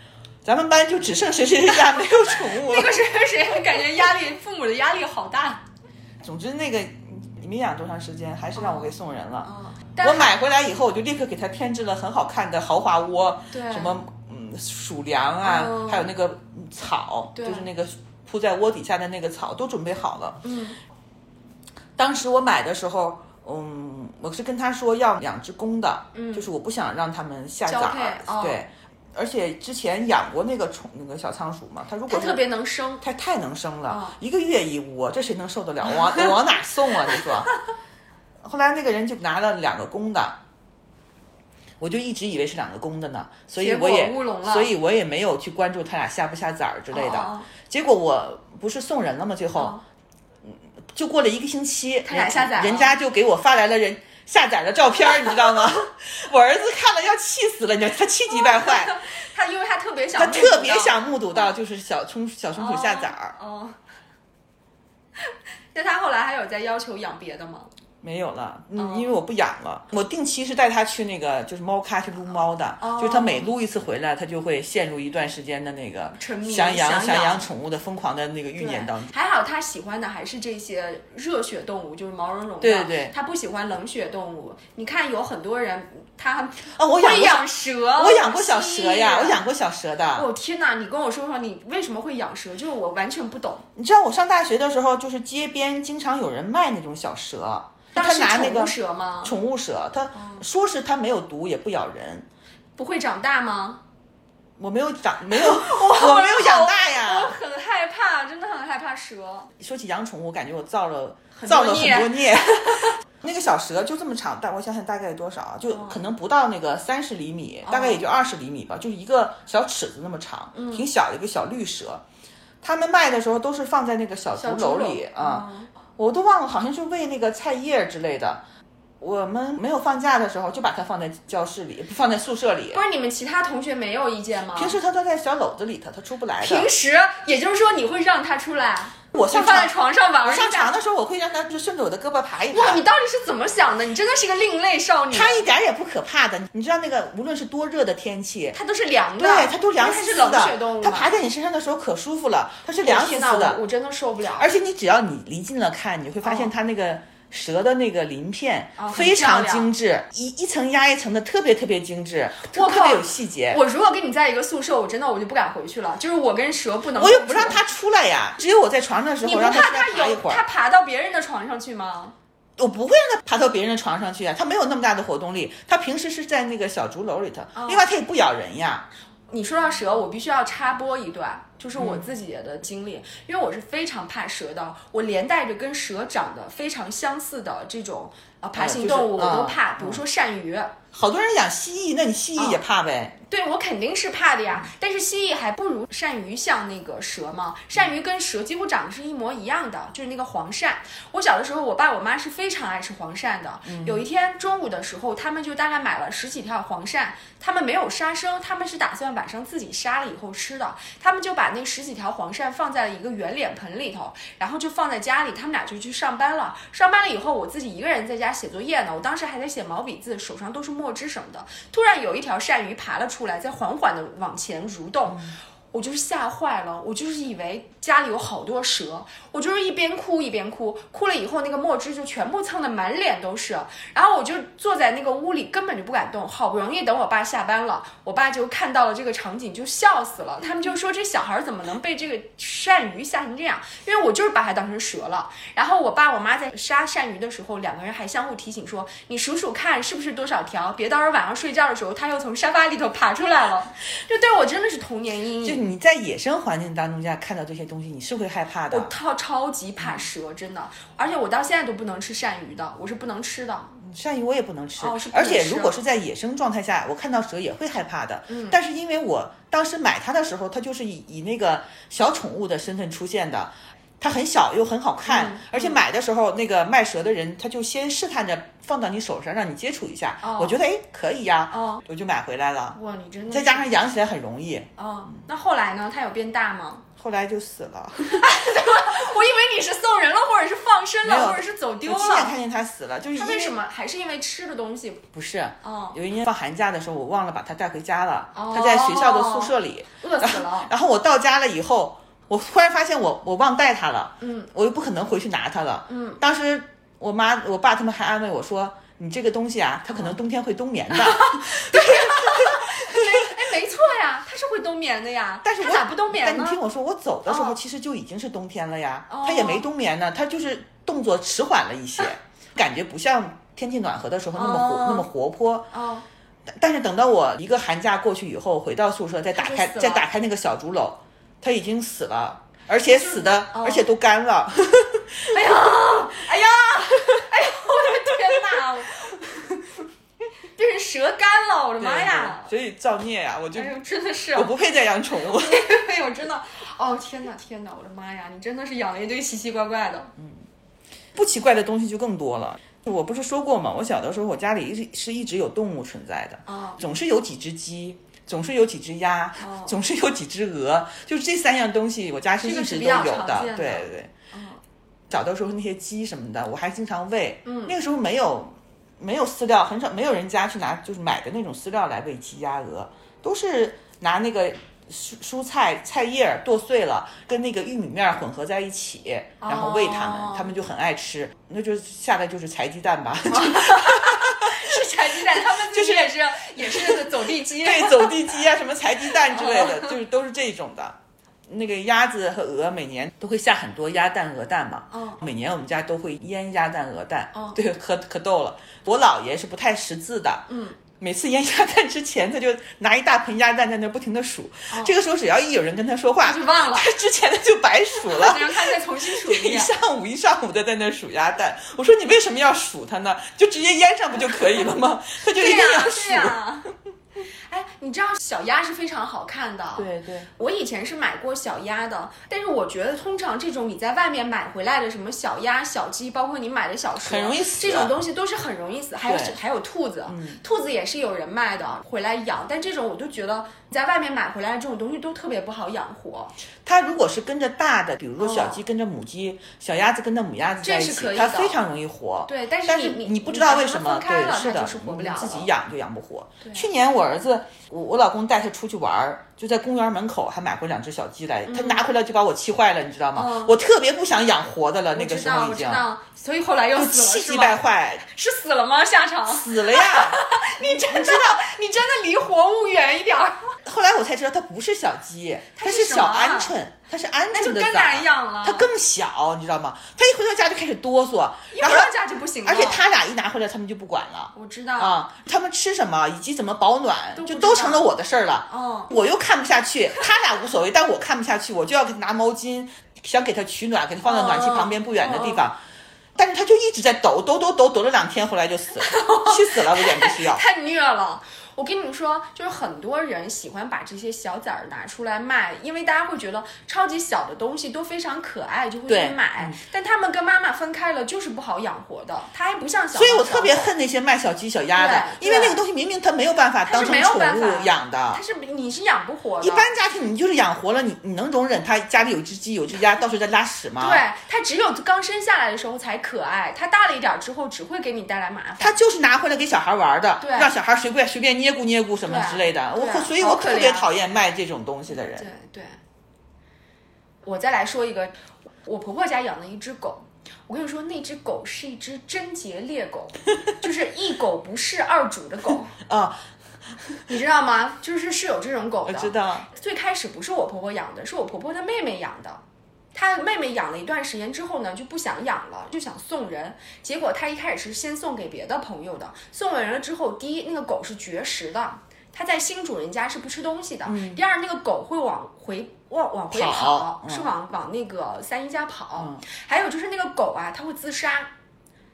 咱们班就只剩谁谁谁家没有宠物了。*laughs* 那个谁谁谁感觉压力，父母的压力好大。总之，那个你没养多长时间，还是让我给送人了。我买回来以后，我就立刻给他添置了很好看的豪华窝，什么嗯鼠粮啊，还有那个草，就是那个铺在窝底下的那个草都准备好了。嗯。当时我买的时候，嗯，我是跟他说要两只公的，就是我不想让他们下崽儿，对。而且之前养过那个宠那个小仓鼠嘛，它如果特别能生，它太能生了，一个月一窝，这谁能受得了？往往哪送啊？你说。后来那个人就拿了两个公的，我就一直以为是两个公的呢，所以我也所以我也没有去关注他俩下不下崽儿之类的。结果我不是送人了吗？最后，就过了一个星期，他俩下崽，人家就给我发来了人。下载的照片，你知道吗？*laughs* 我儿子看了要气死了，你知道他气急败坏。*laughs* 他因为他特别想，他特别想目睹到就是小松小松鼠下崽儿。哦。*laughs* 那他后来还有在要求养别的吗？没有了，嗯，因为我不养了。我定期是带它去那个就是猫咖去撸猫的，就是他每撸一次回来，它就会陷入一段时间的那个想养想养宠物的疯狂的那个欲念当中。还好它喜欢的还是这些热血动物，就是毛茸茸的。对对对，他不喜欢冷血动物。你看有很多人他啊，我养养蛇，我养过小蛇呀，我养过小蛇的。哦天哪，你跟我说说你为什么会养蛇？就是我完全不懂。你知道我上大学的时候，就是街边经常有人卖那种小蛇。他拿那个蛇吗？宠物蛇，他说是它没有毒，也不咬人，不会长大吗？我没有长，没有，*laughs* 我没有养大呀。我很害怕，真的很害怕蛇。说起养宠物，我感觉我造了造了很多孽。*laughs* 那个小蛇就这么长，但我想想大概有多少啊？就可能不到那个三十厘米，大概也就二十厘米吧，就一个小尺子那么长，挺小的一个小绿蛇。他们卖的时候都是放在那个小竹篓里啊。我都忘了，好像是喂那个菜叶之类的。我们没有放假的时候，就把它放在教室里，放在宿舍里。不是你们其他同学没有意见吗？平时它都在小篓子里头，它出不来的。平时，也就是说你会让它出来？我放在床上玩。上床的时候，我会让他就顺着我的胳膊爬一爬。哇，你到底是怎么想的？你真的是个另类少女。它一点也不可怕的，你知道那个无论是多热的天气，*laughs* 它都是凉的。对，它都凉丝丝的。它是冷血动物。它爬在你身上的时候可舒服了，它是凉丝丝的。我真的受不了。而且你只要你离近了看，你会发现它那个。蛇的那个鳞片非常精致，一一层压一层的，特别特别精致，特别有细节。我如果跟你在一个宿舍，我真的我就不敢回去了。就是我跟蛇不能，我又不让它出来呀。只有我在床上的时候，你不怕它有它爬到别人的床上去吗？我不会让它爬到别人的床上去啊，它没有那么大的活动力。它平时是在那个小竹篓里头，另外它也不咬人呀。你说到蛇，我必须要插播一段，就是我自己的经历，因为我是非常怕蛇的，我连带着跟蛇长得非常相似的这种啊爬行动物我都怕，比如说鳝鱼。好多人养蜥蜴，那你蜥蜴也怕呗？对我肯定是怕的呀，但是蜥蜴还不如鳝鱼像那个蛇嘛。鳝鱼跟蛇几乎长得是一模一样的，就是那个黄鳝。我小的时候，我爸我妈是非常爱吃黄鳝的。有一天中午的时候，他们就大概买了十几条黄鳝，他们没有杀生，他们是打算晚上自己杀了以后吃的。他们就把那十几条黄鳝放在了一个圆脸盆里头，然后就放在家里。他们俩就去上班了。上班了以后，我自己一个人在家写作业呢。我当时还在写毛笔字，手上都是墨汁什么的。突然有一条鳝鱼爬了出出来，在缓缓地往前蠕动。我就是吓坏了，我就是以为家里有好多蛇，我就是一边哭一边哭，哭了以后那个墨汁就全部蹭的满脸都是，然后我就坐在那个屋里根本就不敢动，好不容易等我爸下班了，我爸就看到了这个场景就笑死了，他们就说这小孩怎么能被这个鳝鱼吓成这样？因为我就是把它当成蛇了。然后我爸我妈在杀鳝鱼的时候，两个人还相互提醒说，你数数看是不是多少条，别到时候晚上睡觉的时候它又从沙发里头爬出来了。*laughs* 这对我真的是童年阴影。你在野生环境当中下看到这些东西，你是会害怕的。我超超级怕蛇，真的，而且我到现在都不能吃鳝鱼的，我是不能吃的。鳝鱼我也不能吃，哦，而且如果是在野生状态下，我看到蛇也会害怕的。嗯，但是因为我当时买它的时候，它就是以以那个小宠物的身份出现的。它很小又很好看，而且买的时候那个卖蛇的人他就先试探着放到你手上让你接触一下，我觉得哎可以呀，我就买回来了。哇，你真的！再加上养起来很容易。哦，那后来呢？它有变大吗？后来就死了。*laughs* 我以为你是送人了，或者是放生了，或者是走丢了。我亲眼看见它死了，就是它为什么？还是因为吃的东西？不是。哦。有一年放寒假的时候，我忘了把它带回家了。哦。它在学校的宿舍里。饿死了。*laughs* 然后我到家了以后。我突然发现我我忘带它了，嗯，我又不可能回去拿它了，嗯，当时我妈我爸他们还安慰我说，你这个东西啊，它可能冬天会冬眠的，对，哎，没错呀，它是会冬眠的呀，但是它咋不冬眠呢？但你听我说，我走的时候其实就已经是冬天了呀，它也没冬眠呢，它就是动作迟缓了一些，*laughs* 感觉不像天气暖和的时候那么活那么活泼，哦，但是等到我一个寒假过去以后，回到宿舍再打开再打开那个小竹篓。它已经死了，而且死的，而且都干了。*laughs* 哎呀，哎呀，哎呀，我的天哪！*laughs* 这是蛇干了，我的妈呀！所以造孽呀，我就真的是，我不配再养宠物。*laughs* 哎呦，真的，哦天哪，天哪，我的妈呀！你真的是养了一堆奇奇怪怪的。嗯，不奇怪的东西就更多了。我不是说过吗？我小的时候，我家里一直是一直有动物存在的，总是有几只鸡。总是有几只鸭，总是有几只鹅，*laughs* 就是这三样东西，我家是一直都有的。对对对。小的时候那些鸡什么的，我还经常喂。嗯。那个时候没有没有饲料，很少没有人家去拿就是买的那种饲料来喂鸡鸭鹅，都是拿那个蔬蔬菜菜叶剁碎了，跟那个玉米面混合在一起，然后喂它们，它们就很爱吃。那就下来就是柴鸡蛋吧。*laughs* *laughs* 是柴鸡蛋，他们就是也是也是走地鸡，对，*laughs* 走地鸡啊，什么柴鸡蛋之类的，就是都是这种的。那个鸭子和鹅每年都会下很多鸭蛋、鹅蛋嘛。嗯。每年我们家都会腌鸭蛋、鹅蛋。哦。对，可可逗了。我姥爷是不太识字的。嗯。每次腌鸭蛋之前，他就拿一大盆鸭蛋在那不停的数。这个时候，只要一有人跟他说话，就忘了。他之前的就白数了。让他再重新数一上午一上午的在那数鸭蛋。我说你为什么要数它呢？就直接腌上不就可以了吗？他就一定要数。哎，你知道小鸭是非常好看的。对对，我以前是买过小鸭的，但是我觉得通常这种你在外面买回来的什么小鸭、小鸡，包括你买的小蛇，很容易死。这种东西都是很容易死。还有还有兔子，兔子也是有人卖的，回来养。但这种我都觉得在外面买回来的这种东西都特别不好养活。它如果是跟着大的，比如说小鸡跟着母鸡，小鸭子跟着母鸭子在一起，它非常容易活。对，但是你你不知道为什么，对，是的，活不了。自己养就养不活。去年我儿子。up 我我老公带他出去玩儿，就在公园门口还买回两只小鸡来，他拿回来就把我气坏了，你知道吗？我特别不想养活的了，那个时候已经，所以后来又死了，气急败坏，*laughs* 是死了吗？下场死了呀！*laughs* 你真知道，你真的离活物远一点儿。*laughs* 后来来我才知道它不是小鸡，它是小鹌鹑，它是鹌鹑的崽。更难养了。它更小，你知道吗？它一回到家就开始哆嗦，一回到家就不行了。而且他俩一拿回来，他们就不管了。我知道啊，他们吃什么以及怎么保暖，就都成了我的事儿了。哦，我又看不下去，他俩无所谓，但我看不下去，我就要给他拿毛巾，想给他取暖，给他放在暖气旁边不远的地方。但是他就一直在抖抖抖抖抖了两天，回来就死了，*laughs* 气死了，我简直是要太虐了。我跟你们说，就是很多人喜欢把这些小崽儿拿出来卖，因为大家会觉得超级小的东西都非常可爱，就会去买。但他们跟妈妈分开了，就是不好养活的。它还不像小，所以我特别恨那些卖小鸡小鸭的，因为那个东西明明它没有办法当成宠物养的，它是你是养不活的。一般家庭你就是养活了，你你能容忍它家里有只鸡有只鸭到处在拉屎吗？对，它只有刚生下来的时候才可爱，它大了一点之后只会给你带来麻烦。它就是拿回来给小孩玩的，对，让小孩随便随便捏咕捏咕什么。之类的，我所以，我特别讨厌卖这种东西的人。对对。我再来说一个，我婆婆家养了一只狗，我跟你说，那只狗是一只贞洁猎狗，*laughs* 就是一狗不是二主的狗啊，你知道吗？就是是有这种狗的。我知道。最开始不是我婆婆养的，是我婆婆的妹妹养的。她妹妹养了一段时间之后呢，就不想养了，就想送人。结果他一开始是先送给别的朋友的，送了人了之后，第一，那个狗是绝食的。它在新主人家是不吃东西的。第二，那个狗会往回往往回跑，是往往那个三姨家跑。还有就是那个狗啊，它会自杀，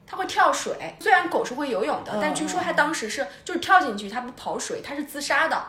它会跳水。虽然狗是会游泳的，但据说它当时是就是跳进去，它不跑水，它是自杀的。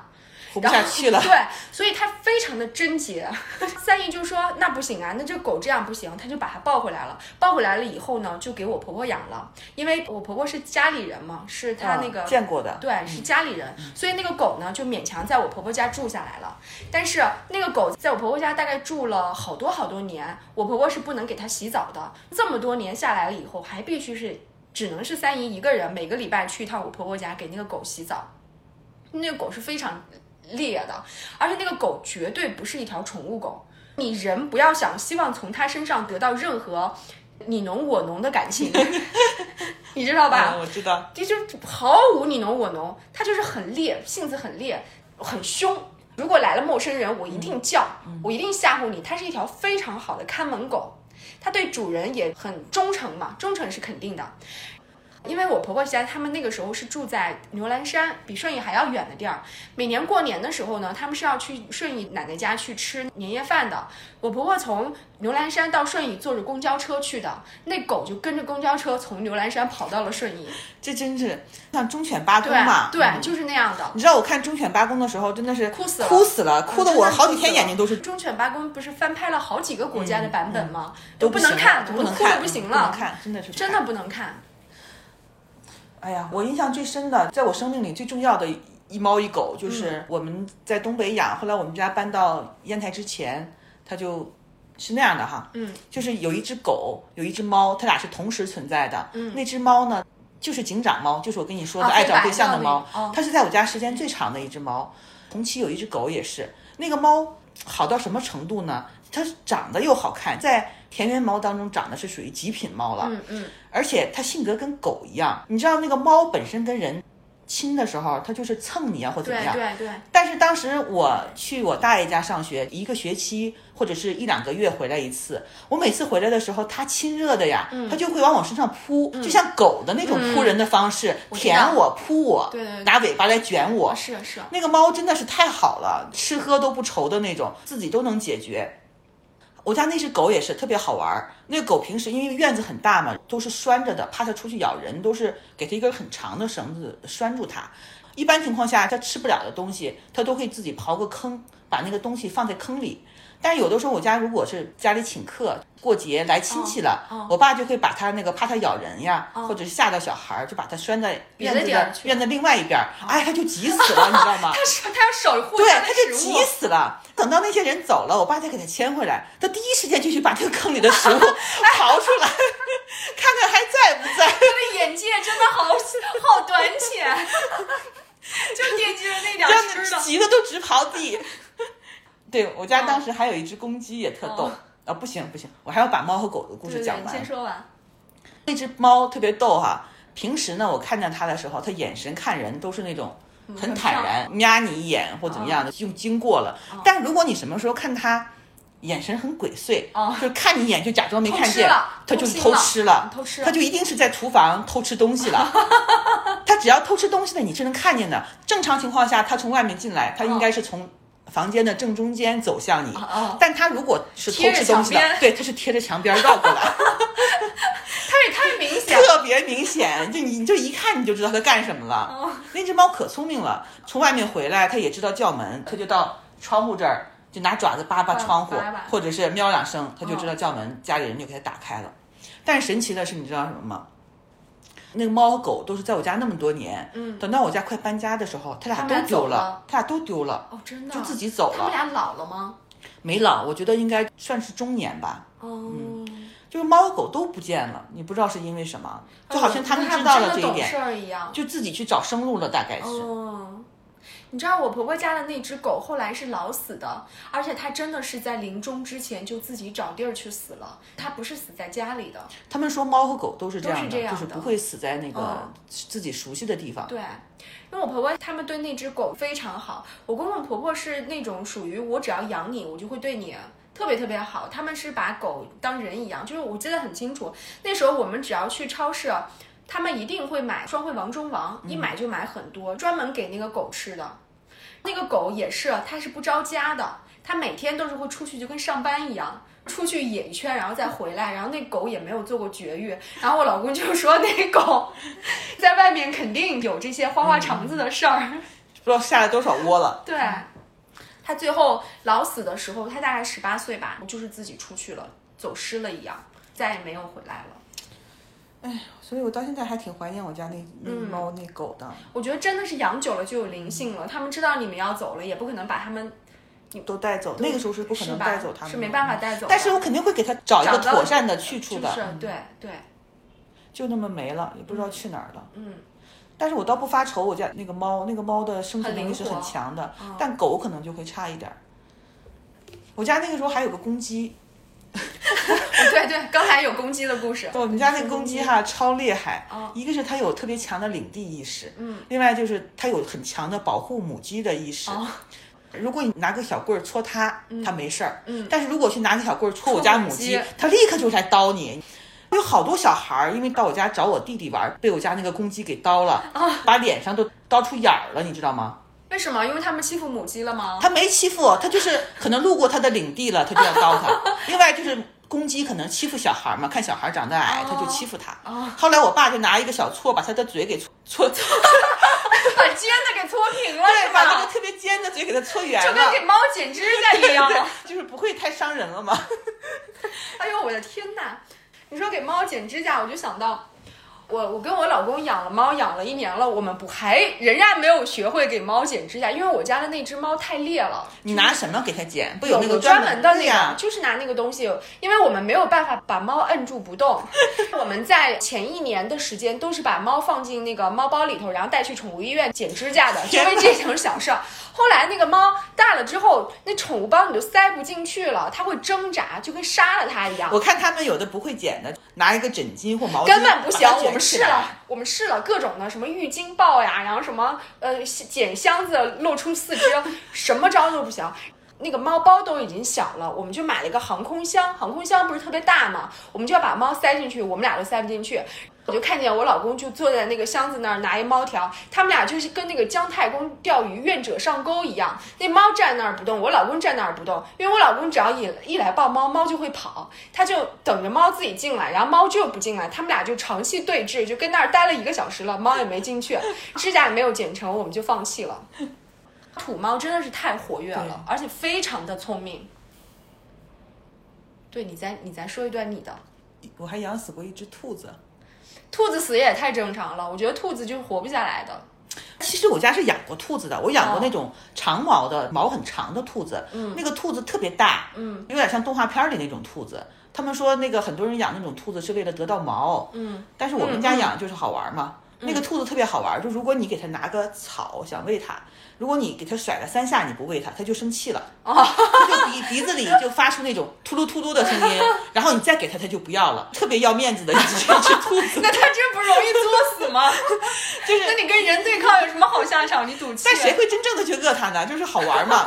活不下去了，对，所以它非常的贞洁。三姨就说：“那不行啊，那这狗这样不行。”他就把它抱回来了。抱回来了以后呢，就给我婆婆养了。因为我婆婆是家里人嘛，是她那个见过的，对，是家里人，所以那个狗呢就勉强在我婆婆家住下来了。但是那个狗在我婆婆家大概住了好多好多年，我婆婆是不能给它洗澡的。这么多年下来了以后，还必须是只能是三姨一个人每个礼拜去一趟我婆婆家给那个狗洗澡。那个狗是非常。烈的，而且那个狗绝对不是一条宠物狗，你人不要想希望从它身上得到任何你侬我侬的感情，*laughs* 你知道吧？我知道，就就毫无你侬我侬，它就是很烈，性子很烈，很凶。如果来了陌生人，我一定叫，我一定吓唬你。它是一条非常好的看门狗，它对主人也很忠诚嘛，忠诚是肯定的。因为我婆婆家他们那个时候是住在牛栏山，比顺义还要远的地儿。每年过年的时候呢，他们是要去顺义奶奶家去吃年夜饭的。我婆婆从牛栏山到顺义坐着公交车去的，那狗就跟着公交车从牛栏山跑到了顺义。这真是像忠犬八公嘛？对，就是那样的。你知道我看忠犬八公的时候，真的是哭死了，哭死了，哭的我好几天眼睛都是。忠犬八公不是翻拍了好几个国家的版本吗？都不能看，不能看，不行了，看真的是真的不能看。哎呀，我印象最深的，在我生命里最重要的一猫一狗，就是我们在东北养。后来我们家搬到烟台之前，它就是那样的哈，嗯，就是有一只狗，有一只猫，它俩是同时存在的。嗯，那只猫呢，就是警长猫，就是我跟你说的爱找对象的猫，它是在我家时间最长的一只猫。同期有一只狗也是，那个猫好到什么程度呢？它长得又好看，在田园猫当中长得是属于极品猫了。嗯嗯，而且它性格跟狗一样，你知道那个猫本身跟人亲的时候，它就是蹭你啊，或怎么样。对对对。但是当时我去我大爷家上学，一个学期或者是一两个月回来一次，我每次回来的时候，它亲热的呀，它就会往我身上扑，就像狗的那种扑人的方式，舔我、扑我，对对，拿尾巴来卷我。是是。那个猫真的是太好了，吃喝都不愁的那种，自己都能解决。我家那只狗也是特别好玩儿。那个狗平时因为院子很大嘛，都是拴着的，怕它出去咬人，都是给它一根很长的绳子拴住它。一般情况下，它吃不了的东西，它都会自己刨个坑，把那个东西放在坑里。但是有的时候，我家如果是家里请客、过节来亲戚了，我爸就会把它那个怕它咬人呀，或者是吓到小孩儿，就把它拴在院子的院子另外一边儿。哎，他就急死了，你知道吗？它是它要守护对，他就急死了。等到那些人走了，我爸再给他牵回来，他第一时间就去把这个坑里的食物 *laughs* 刨出来，看看还在不在。他的眼界真的好好短浅，*laughs* 就惦记着那点吃的，急的都直刨地。对我家当时还有一只公鸡也特逗啊！不行不行，我还要把猫和狗的故事讲完。先说完。那只猫特别逗哈，平时呢，我看见它的时候，它眼神看人都是那种很坦然，瞄你一眼或怎么样的，就经过了。但如果你什么时候看它眼神很鬼祟，就看你一眼就假装没看见，他就是偷吃了，偷吃，他就一定是在厨房偷吃东西了。*laughs* 他只要偷吃东西的，你是能看见的。正常情况下，他从外面进来，他应该是从房间的正中间走向你。但他如果是偷吃东西的，对，他是贴着墙边绕过来。*laughs* 他也太明显，特别明显，就你就一看你就知道他干什么了。那只猫可聪明了，从外面回来，它也知道叫门，它就到窗户这儿。就拿爪子扒扒窗户，或者是喵两声，它就知道叫门，家里人就给它打开了。但是神奇的是，你知道什么吗？那个猫和狗都是在我家那么多年，嗯，等到我家快搬家的时候，它俩都丢了，它俩都丢了，哦，真的，就自己走了。他们俩老了吗？没老，我觉得应该算是中年吧。哦，就是猫和狗都不见了，你不知道是因为什么，就好像他们知道了这一点，就自己去找生路了，大概是。你知道我婆婆家的那只狗后来是老死的，而且它真的是在临终之前就自己找地儿去死了，它不是死在家里的。他们说猫和狗都是这样的，就是不会死在那个自己熟悉的地方。对，因为我婆婆他们对那只狗非常好。我公公婆婆是那种属于我只要养你，我就会对你特别特别好。他们是把狗当人一样，就是我记得很清楚，那时候我们只要去超市。他们一定会买双汇王中王，一买就买很多，专门给那个狗吃的。那个狗也是，它是不着家的，它每天都是会出去，就跟上班一样，出去野一圈，然后再回来。然后那狗也没有做过绝育。然后我老公就说，那狗 *laughs* 在外面肯定有这些花花肠子的事儿，不知道下了多少窝了。对，它最后老死的时候，它大概十八岁吧，就是自己出去了，走失了一样，再也没有回来了。哎，所以我到现在还挺怀念我家那那猫那狗的。我觉得真的是养久了就有灵性了。他们知道你们要走了，也不可能把他们都带走。那个时候是不可能带走他们，是没办法带走。但是我肯定会给他找一个妥善的去处的。是，对对。就那么没了，也不知道去哪儿了。嗯。但是我倒不发愁，我家那个猫，那个猫的生存能力是很强的。但狗可能就会差一点。我家那个时候还有个公鸡。*laughs* 对对，刚才有公鸡的故事。*laughs* 我们家那公鸡哈超厉害，一个是它有特别强的领地意识，嗯，另外就是它有很强的保护母鸡的意识。如果你拿个小棍儿戳它，它没事儿，嗯，但是如果去拿个小棍儿戳我家母鸡，它立刻就来叨你。有好多小孩儿因为到我家找我弟弟玩，被我家那个公鸡给叨了，把脸上都叨出眼儿了，你知道吗？为什么？因为他们欺负母鸡了吗？他没欺负，他就是可能路过他的领地了，他就要叨他。*laughs* 另外就是公鸡可能欺负小孩嘛，看小孩长得矮，他就欺负他。后来我爸就拿一个小锉把他的嘴给搓搓，把尖的给搓平了，*laughs* 对，把那个特别尖的嘴给他搓圆了，就跟给猫剪指甲一样，*laughs* 就是不会太伤人了嘛。哎呦我的天哪！你说给猫剪指甲，我就想到。我我跟我老公养了猫，养了一年了，我们不还仍然没有学会给猫剪指甲，因为我家的那只猫太烈了。你拿什么给它剪？不有那个专门的那个，就是拿那个东西，因为我们没有办法把猫摁住不动。*laughs* 我们在前一年的时间都是把猫放进那个猫包里头，然后带去宠物医院剪指甲的，因为这种小事儿。后来那个猫大了之后，那宠物包你就塞不进去了，它会挣扎，就跟杀了它一样。我看他们有的不会剪的，拿一个枕巾或毛巾，根本不行。我们试了，我们试了各种的，什么浴巾抱呀，然后什么呃捡箱子露出四肢，什么招都不行。那个猫包都已经小了，我们就买了一个航空箱，航空箱不是特别大嘛，我们就要把猫塞进去，我们俩都塞不进去。我就看见我老公就坐在那个箱子那儿拿一猫条，他们俩就是跟那个姜太公钓鱼愿者上钩一样。那猫站那儿不动，我老公站那儿不动，因为我老公只要一一来抱猫，猫就会跑，他就等着猫自己进来，然后猫就不进来，他们俩就长期对峙，就跟那儿待了一个小时了，猫也没进去，*laughs* 指甲也没有剪成，我们就放弃了。*laughs* 土猫真的是太活跃了，而且非常的聪明。对你再你再说一段你的，我还养死过一只兔子。兔子死也太正常了，我觉得兔子就是活不下来的。其实我家是养过兔子的，我养过那种长毛的、毛很长的兔子。嗯，那个兔子特别大，嗯，有点像动画片里那种兔子。他们说那个很多人养那种兔子是为了得到毛，嗯，但是我们家养就是好玩嘛。那个兔子特别好玩，就如果你给它拿个草想喂它，如果你给它甩了三下你不喂它，它就生气了，它就鼻鼻子里就发出那种突噜突噜的声音，*laughs* 然后你再给它，它就不要了，特别要面子的一只兔子。*laughs* 那它这不容易作死吗？*laughs* 就是那你跟人对抗有什么好下场？你赌气？但谁会真正的去饿它呢？就是好玩嘛。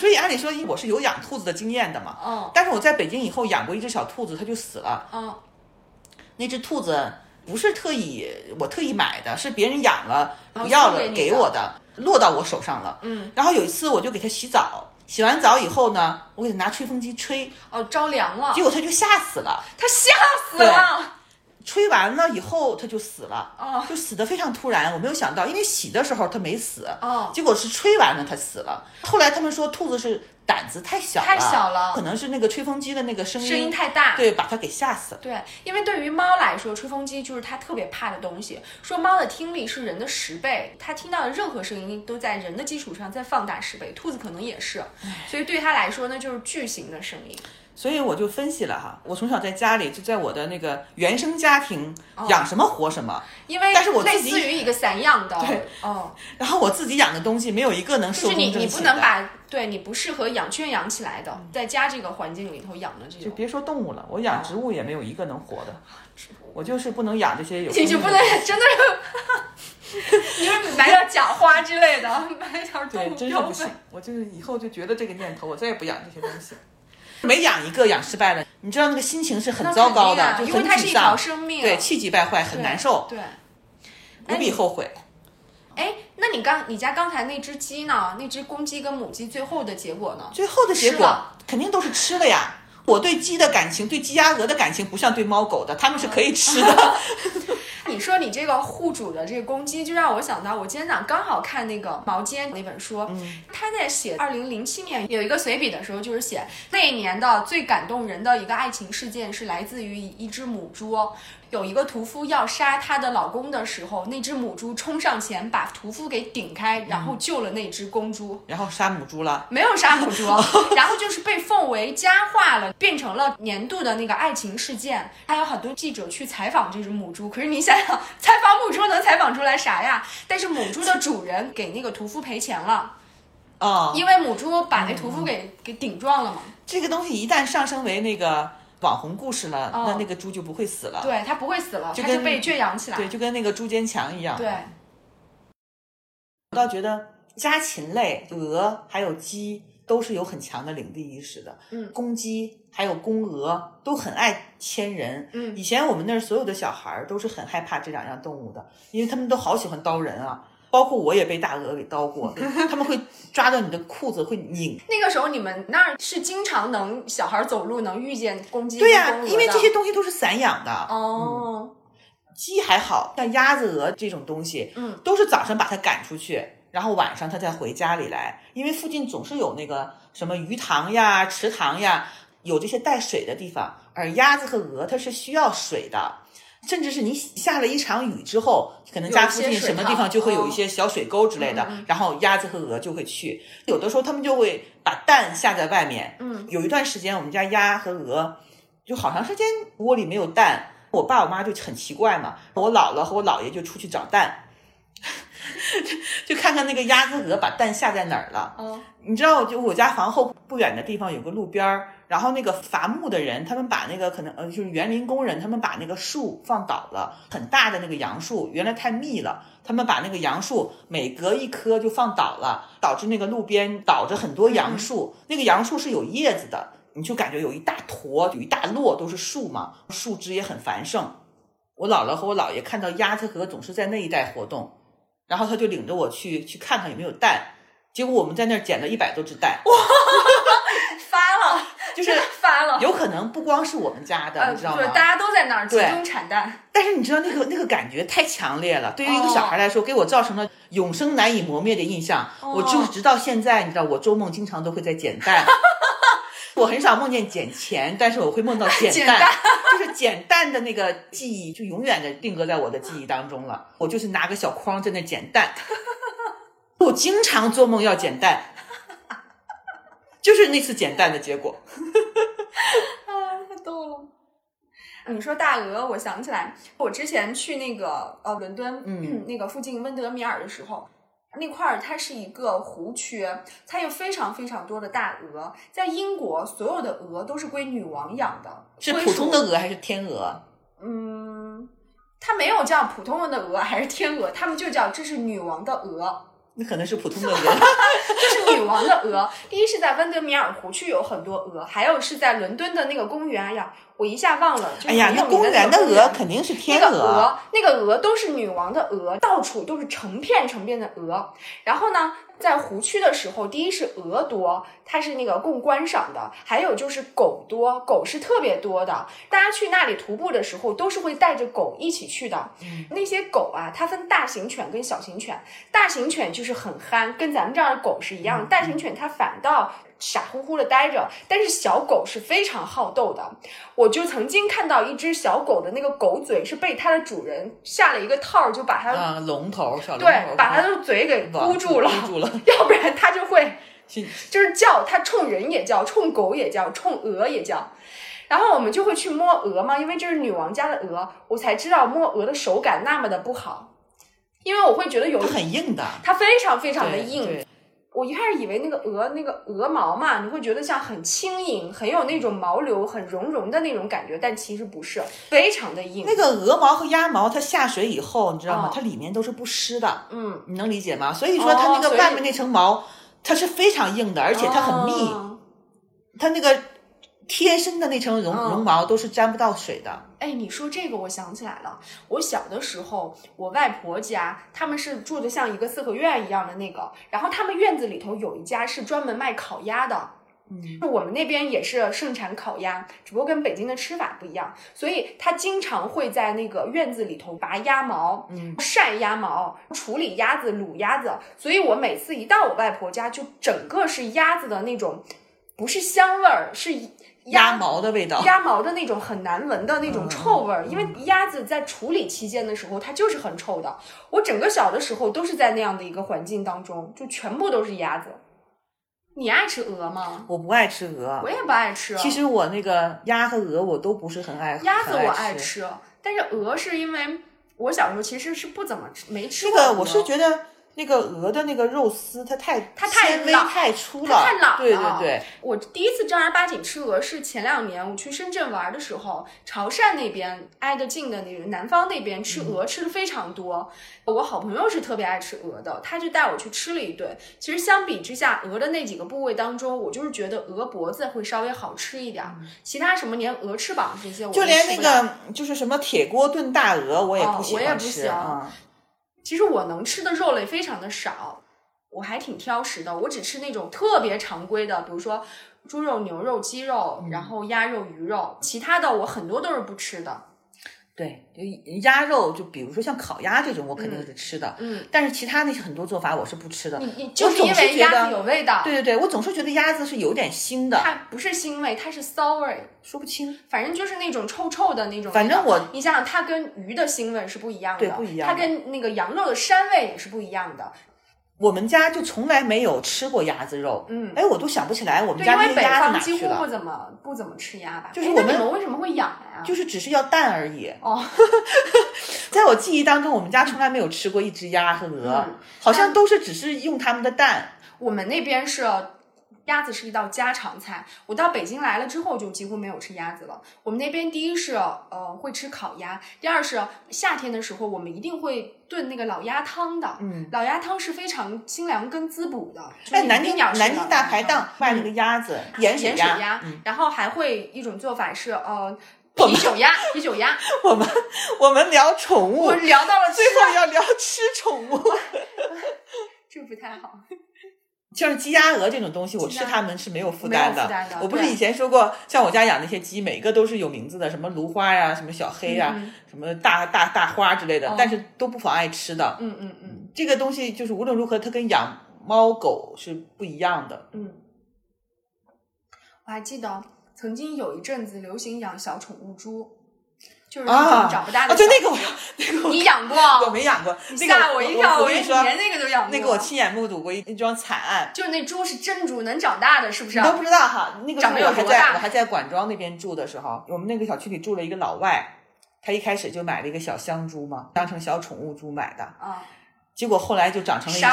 所以按理说我是有养兔子的经验的嘛。嗯。但是我在北京以后养过一只小兔子，它就死了。嗯。那只兔子不是特意我特意买的，是别人养了不要了给我的，落到我手上了。嗯。然后有一次我就给它洗澡，洗完澡以后呢，我给它拿吹风机吹。哦，着凉了。结果它就吓死了。它吓死了。吹完了以后，它就死了，就死的非常突然。我没有想到，因为洗的时候它没死，结果是吹完了它死了。后来他们说兔子是胆子太小，太小了，可能是那个吹风机的那个声音声音太大，对，把它给吓死了。对，因为对于猫来说，吹风机就是它特别怕的东西。说猫的听力是人的十倍，它听到的任何声音都在人的基础上再放大十倍。兔子可能也是，所以对它来说那就是巨型的声音。所以我就分析了哈，我从小在家里就在我的那个原生家庭养什么活什么，因为但是我类似于一个散养的，对，哦，然后我自己养的东西没有一个能受就是你你不能把对你不适合养圈养起来的，在家这个环境里头养的这种，就别说动物了，我养植物也没有一个能活的，我就是不能养这些有，*laughs* 你就不能 *laughs* 真的是，*laughs* 因为买点假花之类的，买点动物真是不行，我就是以后就觉得这个念头，我再也不养这些东西。每养一个养失败了，你知道那个心情是很糟糕的，就很沮丧，对，气急败坏，很难受，对，无比后悔。哎，那你刚你家刚才那只鸡呢？那只公鸡跟母鸡最后的结果呢？最后的结果肯定都是吃了呀。我对鸡的感情，对鸡鸭鹅的感情不像对猫狗的，它们是可以吃的。*laughs* 你说你这个户主的这个公鸡，就让我想到我今天早上刚好看那个《毛尖》那本书，他在写二零零七年有一个随笔的时候，就是写那一年的最感动人的一个爱情事件是来自于一只母猪。有一个屠夫要杀她的老公的时候，那只母猪冲上前把屠夫给顶开，然后救了那只公猪。然后杀母猪了？没有杀母猪，*laughs* 然后就是被奉为佳话了，变成了年度的那个爱情事件。还有很多记者去采访这只母猪，可是你想想，采访母猪能采访出来啥呀？但是母猪的主人给那个屠夫赔钱了，啊，因为母猪把那屠夫给给顶撞了嘛。这个东西一旦上升为那个。网红故事了，那那个猪就不会死了。对，它不会死了，它就被圈养起来。对，就跟那个猪坚强一样。对。我倒觉得家禽类，鹅还有鸡都是有很强的领地意识的。嗯。公鸡还有公鹅都很爱牵人。嗯。以前我们那儿所有的小孩儿都是很害怕这两样动物的，因为他们都好喜欢叨人啊。包括我也被大鹅给叨过，*laughs* 他们会抓到你的裤子会拧。那个时候你们那儿是经常能小孩走路能遇见公鸡？对呀，因为这些东西都是散养的。哦，鸡还好像鸭子、鹅这种东西，嗯，都是早上把它赶出去，然后晚上它再回家里来，因为附近总是有那个什么鱼塘呀、池塘呀，有这些带水的地方。而鸭子和鹅它是需要水的。甚至是你下了一场雨之后，可能家附近什么地方就会有一些小水沟之类的，然后鸭子和鹅就会去。有的时候他们就会把蛋下在外面。嗯，有一段时间我们家鸭和鹅就好长时间窝里没有蛋，我爸我妈就很奇怪嘛。我姥姥和我姥爷就出去找蛋，*laughs* 就看看那个鸭子鹅把蛋下在哪儿了。嗯，你知道，就我家房后不远的地方有个路边儿。然后那个伐木的人，他们把那个可能呃就是园林工人，他们把那个树放倒了，很大的那个杨树，原来太密了，他们把那个杨树每隔一棵就放倒了，导致那个路边倒着很多杨树。那个杨树是有叶子的，你就感觉有一大坨，有一大摞都是树嘛，树枝也很繁盛。我姥姥和我姥爷看到鸭子和总是在那一带活动，然后他就领着我去去看看有没有蛋，结果我们在那儿捡了一百多只蛋。哇，发了。就是发了，有可能不光是我们家的，你知道吗？大家都在那儿集中产蛋。但是你知道那个那个感觉太强烈了，对于一个小孩来说，给我造成了永生难以磨灭的印象。我就是直到现在，你知道，我做梦经常都会在捡蛋。*laughs* 我很少梦见捡钱，但是我会梦到捡蛋，*laughs* 就是捡蛋的那个记忆，就永远的定格在我的记忆当中了。我就是拿个小筐在那捡蛋，*laughs* 我经常做梦要捡蛋。就是那次捡蛋的结果，*laughs* 啊，太逗了！你说大鹅，我想起来，我之前去那个呃伦敦，嗯，那个附近温德米尔的时候，那块儿它是一个湖区，它有非常非常多的大鹅。在英国，所有的鹅都是归女王养的，是普通的鹅还是天鹅？嗯，它没有叫普通的鹅还是天鹅，他们就叫这是女王的鹅。那可能是普通的鹅，*laughs* 这是女王的鹅。第一是在温德米尔湖区有很多鹅，还有是在伦敦的那个公园呀。我一下忘了，哎呀，那公园的鹅肯定是天鹅，那个鹅都是女王的鹅，到处都是成片成片的鹅。然后呢，在湖区的时候，第一是鹅多，它是那个供观赏的；还有就是狗多，狗是特别多的。大家去那里徒步的时候，都是会带着狗一起去的。那些狗啊，它分大型犬跟小型犬，大型犬就是很憨，跟咱们这儿的狗是一样。大型犬它反倒。傻乎乎的待着，但是小狗是非常好斗的。我就曾经看到一只小狗的那个狗嘴是被它的主人下了一个套，就把它啊龙头小对，把它的嘴给箍住了，箍住了，*laughs* 要不然它就会 *laughs* 就是叫，它冲人也叫，冲狗也叫，冲鹅也叫。然后我们就会去摸鹅嘛，因为这是女王家的鹅，我才知道摸鹅的手感那么的不好，因为我会觉得有很硬的，它非常非常的硬。我一开始以为那个鹅那个鹅毛嘛，你会觉得像很轻盈，很有那种毛流，很绒绒的那种感觉，但其实不是，非常的硬。那个鹅毛和鸭毛，它下水以后，你知道吗？它里面都是不湿的。嗯，你能理解吗？所以说它那个外面那层毛，它是非常硬的，而且它很密，它那个。贴身的那层绒绒毛都是沾不到水的。哎，你说这个，我想起来了。我小的时候，我外婆家他们是住的像一个四合院一样的那个，然后他们院子里头有一家是专门卖烤鸭的。嗯，我们那边也是盛产烤鸭，只不过跟北京的吃法不一样，所以他经常会在那个院子里头拔鸭毛，嗯，*laughs* 晒鸭毛，处理鸭子、卤鸭子。所以我每次一到我外婆家，就整个是鸭子的那种，不是香味儿，是。鸭毛的味道，鸭毛的那种很难闻的那种臭味儿，因为鸭子在处理期间的时候，它就是很臭的。我整个小的时候都是在那样的一个环境当中，就全部都是鸭子。你爱吃鹅吗？我不爱吃鹅，我也不爱吃。其实我那个鸭和鹅我都不是很爱。鸭子我爱吃，但是鹅是因为我小时候其实是不怎么吃，没吃过。这个我是觉得。那个鹅的那个肉丝，它太它太微太粗了，太老了。对对对，我第一次正儿八经吃鹅是前两年我去深圳玩的时候，潮汕那边挨得近的那个南方那边吃鹅吃的非常多。我好朋友是特别爱吃鹅的，他就带我去吃了一顿。其实相比之下，鹅的那几个部位当中，我就是觉得鹅脖子会稍微好吃一点，其他什么连鹅翅膀这些我，就连那个就是什么铁锅炖大鹅，我也不喜欢吃。其实我能吃的肉类非常的少，我还挺挑食的。我只吃那种特别常规的，比如说猪肉、牛肉、鸡肉，然后鸭肉、鱼肉，其他的我很多都是不吃的。对，就鸭肉，就比如说像烤鸭这种，我肯定是吃的。嗯，但是其他那些很多做法我是不吃的。你你就是因为鸭子有味道。对对对，我总是觉得鸭子是有点腥的。它不是腥味，它是骚味，说不清。反正就是那种臭臭的那种。反正我，你想想，它跟鱼的腥味是不一样的，对，不一样。它跟那个羊肉的膻味也是不一样的。我们家就从来没有吃过鸭子肉，嗯，哎，我都想不起来我们家那个鸭子哪去了。几乎不怎么不怎么吃鸭吧？就是我们为什么会养呀？就是只是要蛋而已。哦，*laughs* 在我记忆当中，我们家从来没有吃过一只鸭和鹅，好像都是只是用它们的蛋。我们那边是。鸭子是一道家常菜。我到北京来了之后，就几乎没有吃鸭子了。我们那边第一是呃会吃烤鸭，第二是夏天的时候我们一定会炖那个老鸭汤的。嗯，老鸭汤是非常清凉跟滋补的。哎，南京南京大排档卖那个鸭子盐水鸭，然后还会一种做法是呃 *laughs* 啤酒鸭，啤酒鸭。*laughs* 我们我们聊宠物，聊到了最后要聊吃宠物，*laughs* 这不太好。像鸡鸭鹅这种东西，我吃它们是没有负担的。我不是以前说过，像我家养那些鸡，每个都是有名字的，什么芦花呀，什么小黑呀，什么大大大花之类的，但是都不妨碍吃的。嗯嗯嗯，这个东西就是无论如何，它跟养猫狗是不一样的。嗯，我还记得曾经有一阵子流行养小宠物猪。就是长不大的。对那个我那个你养过？*laughs* 我没养过。吓我一跳！我跟你说，连那个都养过。那个我亲眼目睹过一一桩惨案。就是那猪是真猪，能长大的，是不是？你都不知道哈。那个长得有多大？我还在管庄那边住的时候，我们那个小区里住了一个老外，他一开始就买了一个小香猪嘛，当成小宠物猪买的。啊。结果后来就长成了一只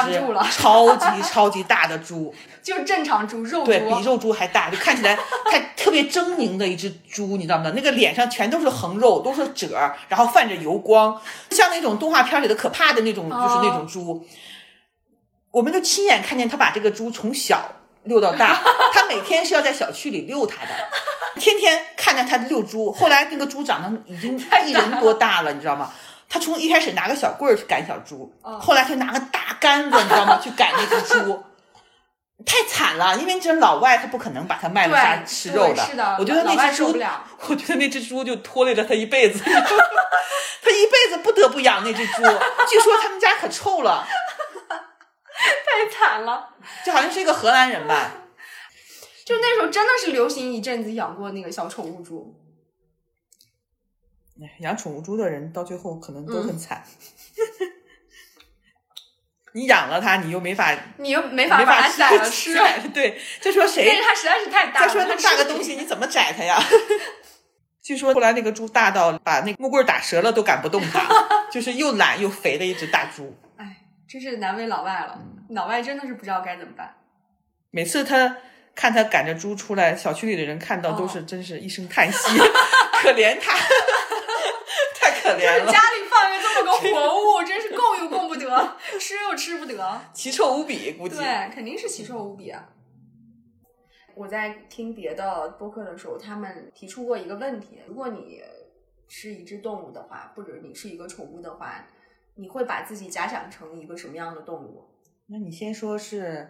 超级 *laughs* 超级大的猪，就是正常猪肉对比肉猪还大，就看起来 *laughs* 它特别狰狞的一只猪，你知道吗？那个脸上全都是横肉，都是褶儿，然后泛着油光，像那种动画片里的可怕的那种，就是那种猪。我们就亲眼看见他把这个猪从小遛到大，*laughs* 他每天是要在小区里遛它的，天天看着他遛猪。后来那个猪长得已经一人多大了，你知道吗？他从一开始拿个小棍儿去赶小猪，后来他拿个大杆子，你知道吗？*laughs* 去赶那只猪，太惨了。因为这老外他不可能把它卖了家吃肉的。是的，我觉得那只猪，*laughs* 我觉得那只猪就拖累了他一辈子。*laughs* 他一辈子不得不养那只猪。据说他们家可臭了，太惨了。就好像是一个荷兰人吧。就那时候真的是流行一阵子养过那个小宠物猪。养宠物猪的人到最后可能都很惨。*laughs* 你养了它，你又没法，*laughs* 你又没法把它宰了吃。*laughs* 对，就说谁？但是它实在是太大了。再说那么大个东西，你怎么宰它呀？据说后来那个猪大到把那木棍打折了都赶不动它，就是又懒又肥的一只大猪。哎，真是难为老外了。老外真的是不知道该怎么办。每次他看他赶着猪出来，小区里的人看到都是真是一声叹息，可怜他。就是家里放一个这么个 *laughs* 活物，真是供又供不得，*laughs* 吃又吃不得，奇臭无比，估计对，肯定是奇臭无比啊！我在听别的播客的时候，他们提出过一个问题：如果你是一只动物的话，或者你是一个宠物的话，你会把自己假想成一个什么样的动物？那你先说是。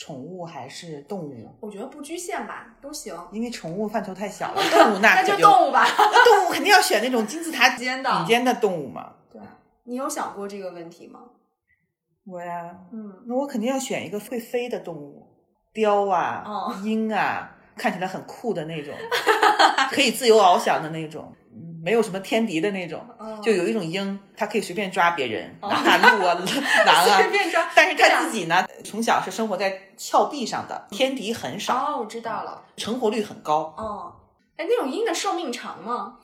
宠物还是动物？我觉得不局限吧，都行。因为宠物范畴太小了，*laughs* 动物那就动物吧。那动物肯定要选那种金字塔 *laughs* 尖的顶尖的动物嘛。对，你有想过这个问题吗？我呀，嗯，那我肯定要选一个会飞的动物，雕啊，鹰啊，看起来很酷的那种，*laughs* 可以自由翱翔的那种。没有什么天敌的那种，就有一种鹰，它可以随便抓别人，哪怕鹿啊、狼啊，*laughs* 随便抓。但是它自己呢，从小是生活在峭壁上的，天敌很少。哦，我知道了，成活率很高。哦，哎，那种鹰的寿命长吗？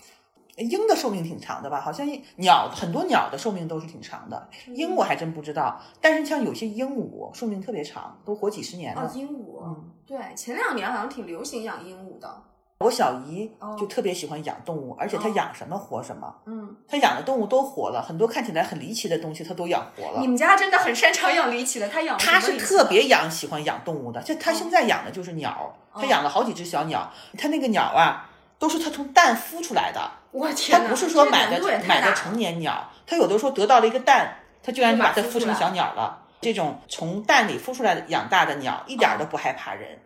鹰的寿命挺长的吧？好像鸟很多鸟的寿命都是挺长的，鹰我还真不知道。但是像有些鹦鹉寿命特别长，都活几十年了。哦，鹦鹉，嗯，对，前两年好像挺流行养鹦鹉的。我小姨就特别喜欢养动物，而且她养什么活什么。嗯，她养的动物都活了，很多看起来很离奇的东西她都养活了。你们家真的很擅长养离奇的，她养她是特别养喜欢养动物的，就她现在养的就是鸟，她养了好几只小鸟。她那个鸟啊，都是她从蛋孵出来的。我天她不是说买的买的成年鸟，她有的时候得到了一个蛋，她居然把它孵成小鸟了。这种从蛋里孵出来的养大的鸟，一点都不害怕人。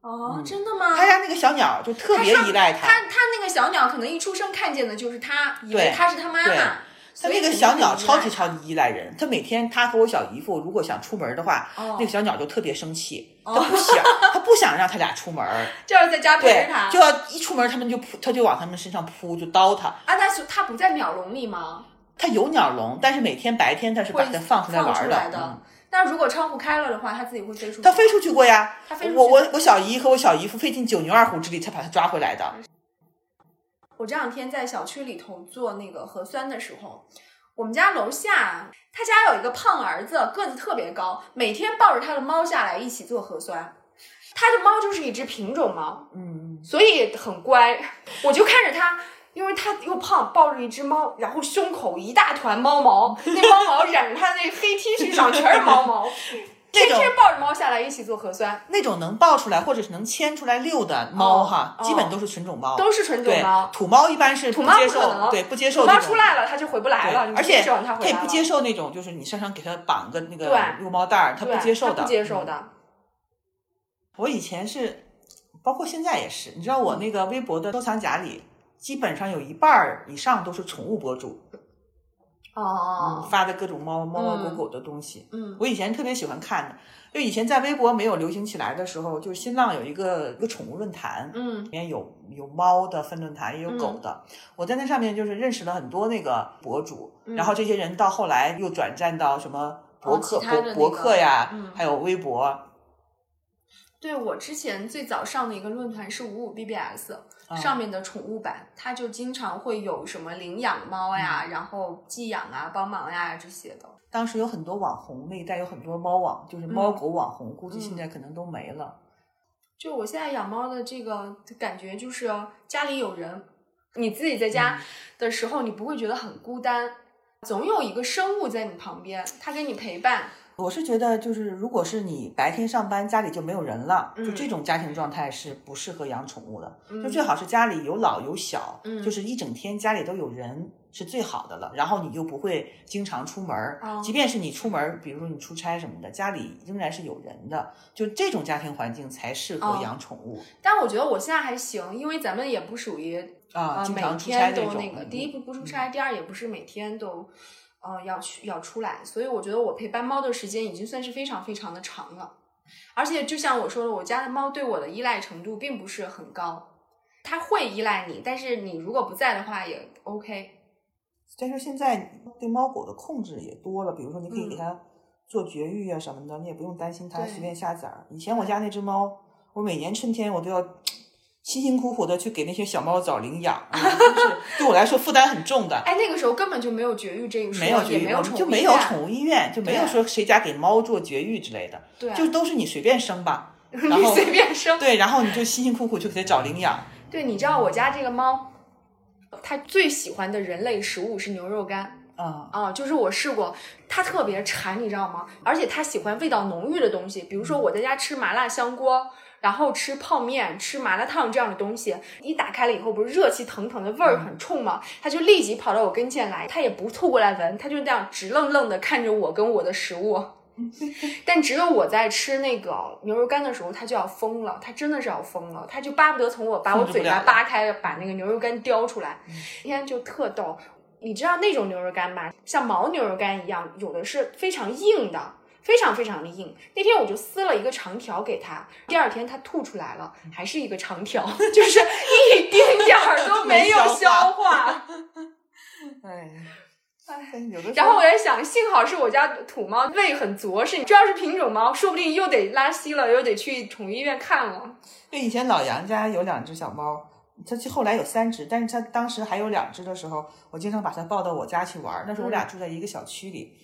哦，真的吗？他家那个小鸟就特别依赖他。他他那个小鸟可能一出生看见的就是他，以为他是他妈妈。他那个小鸟超级超级依赖人。他每天他和我小姨夫如果想出门的话，那个小鸟就特别生气，他不想他不想让他俩出门，*laughs* 就要在家陪着他，就要一出门他们就扑，他就往他们身上扑，就叨他。啊，但是他不在鸟笼里吗？他有鸟笼，但是每天白天他是把它放出来玩的。但如果窗户开了的话，它自己会飞出去。它飞出去过呀。它飞出去。我我我小姨和我小姨夫费尽九牛二虎之力才把它抓回来的。我这两天在小区里头做那个核酸的时候，我们家楼下他家有一个胖儿子，个子特别高，每天抱着他的猫下来一起做核酸。他的猫就是一只品种猫，嗯，所以很乖。我就看着他。因为他又胖，抱着一只猫，然后胸口一大团猫毛，那猫毛 *laughs* 染着他那黑 T 恤上全是猫毛，*laughs* 天天抱着猫下来一起做核酸。那种能抱出来或者是能牵出来遛的猫哈，基本都是纯种猫，都是纯种猫。土猫一般是不接受，对不接受。土猫出来了，它就回不来了，而且它也不接受那种，就是你身上给它绑个那个撸猫袋儿，它不接受的。不接受的。我以前是，包括现在也是，你知道我那个微博的收藏夹里。基本上有一半儿以上都是宠物博主，哦，发的各种猫猫猫狗狗的东西。嗯，我以前特别喜欢看的，就以前在微博没有流行起来的时候，就是新浪有一个一个宠物论坛，嗯，里面有有猫的分论坛，也有狗的。我在那上面就是认识了很多那个博主，然后这些人到后来又转战到什么博客、博博客呀，还有微博。对我之前最早上的一个论坛是五五 BBS。上面的宠物版，它就经常会有什么领养猫呀，然后寄养啊、帮忙呀这些的。当时有很多网红，那一代有很多猫网，就是猫狗网红，估计现在可能都没了。就我现在养猫的这个感觉，就是家里有人，你自己在家的时候，你不会觉得很孤单，总有一个生物在你旁边，它给你陪伴。我是觉得，就是如果是你白天上班，家里就没有人了，就这种家庭状态是不适合养宠物的。就最好是家里有老有小，就是一整天家里都有人是最好的了。然后你就不会经常出门儿，即便是你出门，比如说你出差什么的，家里仍然是有人的。就这种家庭环境才适合养宠物。但我觉得我现在还行，因为咱们也不属于啊，每天都那个。第一不不出差，第二也不是每天都。呃，要去要出来，所以我觉得我陪伴猫的时间已经算是非常非常的长了。而且就像我说的，我家的猫对我的依赖程度并不是很高，它会依赖你，但是你如果不在的话也 OK。但是现在对猫狗的控制也多了，比如说你可以给它做绝育啊什么的，你也不用担心它随便下崽儿。以前我家那只猫，我每年春天我都要。辛辛苦苦的去给那些小猫找领养，就是 *laughs* 对我来说负担很重的。哎，那个时候根本就没有绝育这一说，没有绝育，没有就没有宠物医院，就没有说谁家给猫做绝育之类的，对，就都是你随便生吧，*laughs* 然后随便生，对，然后你就辛辛苦苦去给它找领养。对，你知道我家这个猫，它最喜欢的人类食物是牛肉干，啊啊，就是我试过，它特别馋，你知道吗？而且它喜欢味道浓郁的东西，比如说我在家吃麻辣香锅。然后吃泡面、吃麻辣烫这样的东西，一打开了以后，不是热气腾腾的味儿很冲吗？他就立即跑到我跟前来，他也不凑过来闻，他就那样直愣愣的看着我跟我的食物。*laughs* 但只有我在吃那个牛肉干的时候，他就要疯了，他真的是要疯了，他就巴不得从我把我嘴巴扒开，把那个牛肉干叼出来。今天就特逗，你知道那种牛肉干吗？像牦牛肉干一样，有的是非常硬的。非常非常的硬，那天我就撕了一个长条给他，第二天他吐出来了，还是一个长条，*laughs* 就是一丁点儿都 *laughs* 没有消化。哎，然后我在想，幸好是我家土猫，胃很着实。这要是品种猫，说不定又得拉稀了，又得去宠物医院看了。对，以前老杨家有两只小猫，它后来有三只，但是它当时还有两只的时候，我经常把它抱到我家去玩。那时候我俩住在一个小区里。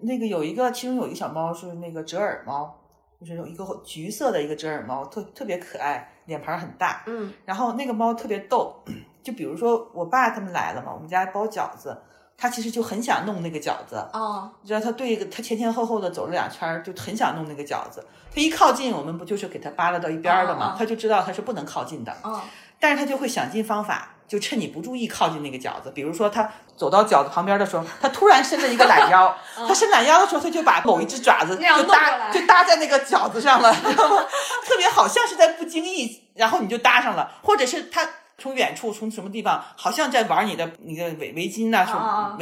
那个有一个，其中有一个小猫是那个折耳猫，就是有一个橘色的一个折耳猫，特特别可爱，脸盘很大。嗯，然后那个猫特别逗，就比如说我爸他们来了嘛，我们家包饺子，它其实就很想弄那个饺子。哦，你知道它对个，它前前后后的走了两圈，就很想弄那个饺子。它一靠近，我们不就是给它扒拉到一边了嘛？它就知道它是不能靠近的。嗯，但是它就会想尽方法。就趁你不注意靠近那个饺子，比如说他走到饺子旁边的时候，他突然伸了一个懒腰，*laughs* 他伸懒腰的时候，他就把某一只爪子就搭就搭在那个饺子上了，知道吗？特别好像是在不经意，然后你就搭上了，或者是他。从远处，从什么地方，好像在玩你的你的围围巾呐，是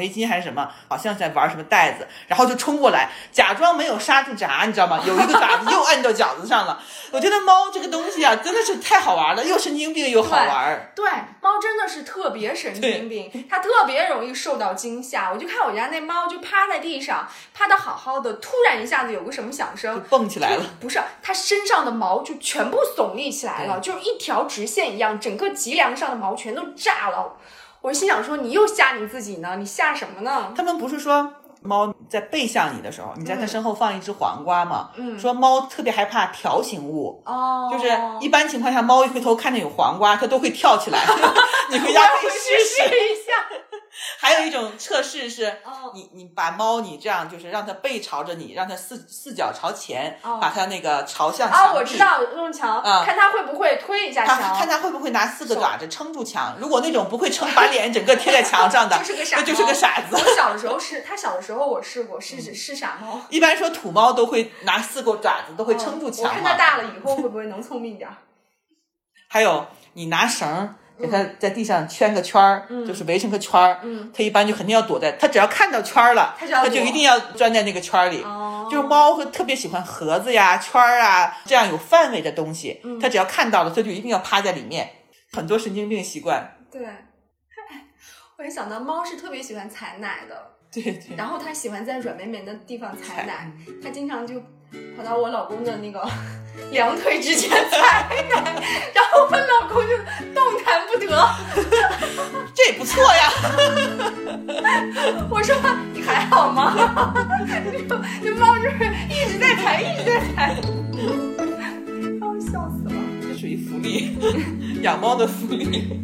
围巾还是什么？好像在玩什么袋子，然后就冲过来，假装没有刹住闸，你知道吗？有一个爪子 *laughs* 又按到饺子上了。我觉得猫这个东西啊，真的是太好玩了，又神经病又好玩。对，猫真的是特别神经病，它特别容易受到惊吓。我就看我家那猫，就趴在地上，趴的好好的，突然一下子有个什么响声，蹦起来了。不是，它身上的毛就全部耸立起来了，就是一条直线一样，整个脊梁。上的毛全都炸了，我心想说你又吓你自己呢，你吓什么呢？他们不是说猫在背向你的时候，你在它身后放一只黄瓜吗？嗯，说猫特别害怕条形物，哦，就是一般情况下，猫一回头看见有黄瓜，它都会跳起来。*laughs* 你回家可以试试一下。还有一种测试是，你你把猫你这样就是让它背朝着你，让它四四脚朝前，把它那个朝向墙啊，我知道用墙，看它会不会推一下墙，看它会不会拿四个爪子撑住墙。如果那种不会撑，把脸整个贴在墙上的，*laughs* 就是个傻，就是个傻子。我小的时候是，它小的时候我试过，是是傻猫。一般说土猫都会拿四个爪子，都会撑住墙。我看它大了以后会不会能聪明点？还有你拿绳给它在地上圈个圈儿，就是围成个圈儿。嗯，它一般就肯定要躲在，它只要看到圈儿了，它就一定要钻在那个圈儿里。哦，就是猫会特别喜欢盒子呀、圈儿啊这样有范围的东西。嗯，它只要看到了，它就一定要趴在里面。很多神经病习惯。对，我也想到猫是特别喜欢采奶的。对对。然后它喜欢在软绵绵的地方采奶，它经常就跑到我老公的那个。*laughs* 两腿之间踩奶，然后我老公就动弹不得。这也不错呀。*laughs* 我说你还好吗？这 *laughs* 猫就是一直在踩，一直在踩。哦，笑死了。这属于福利，养猫的福利。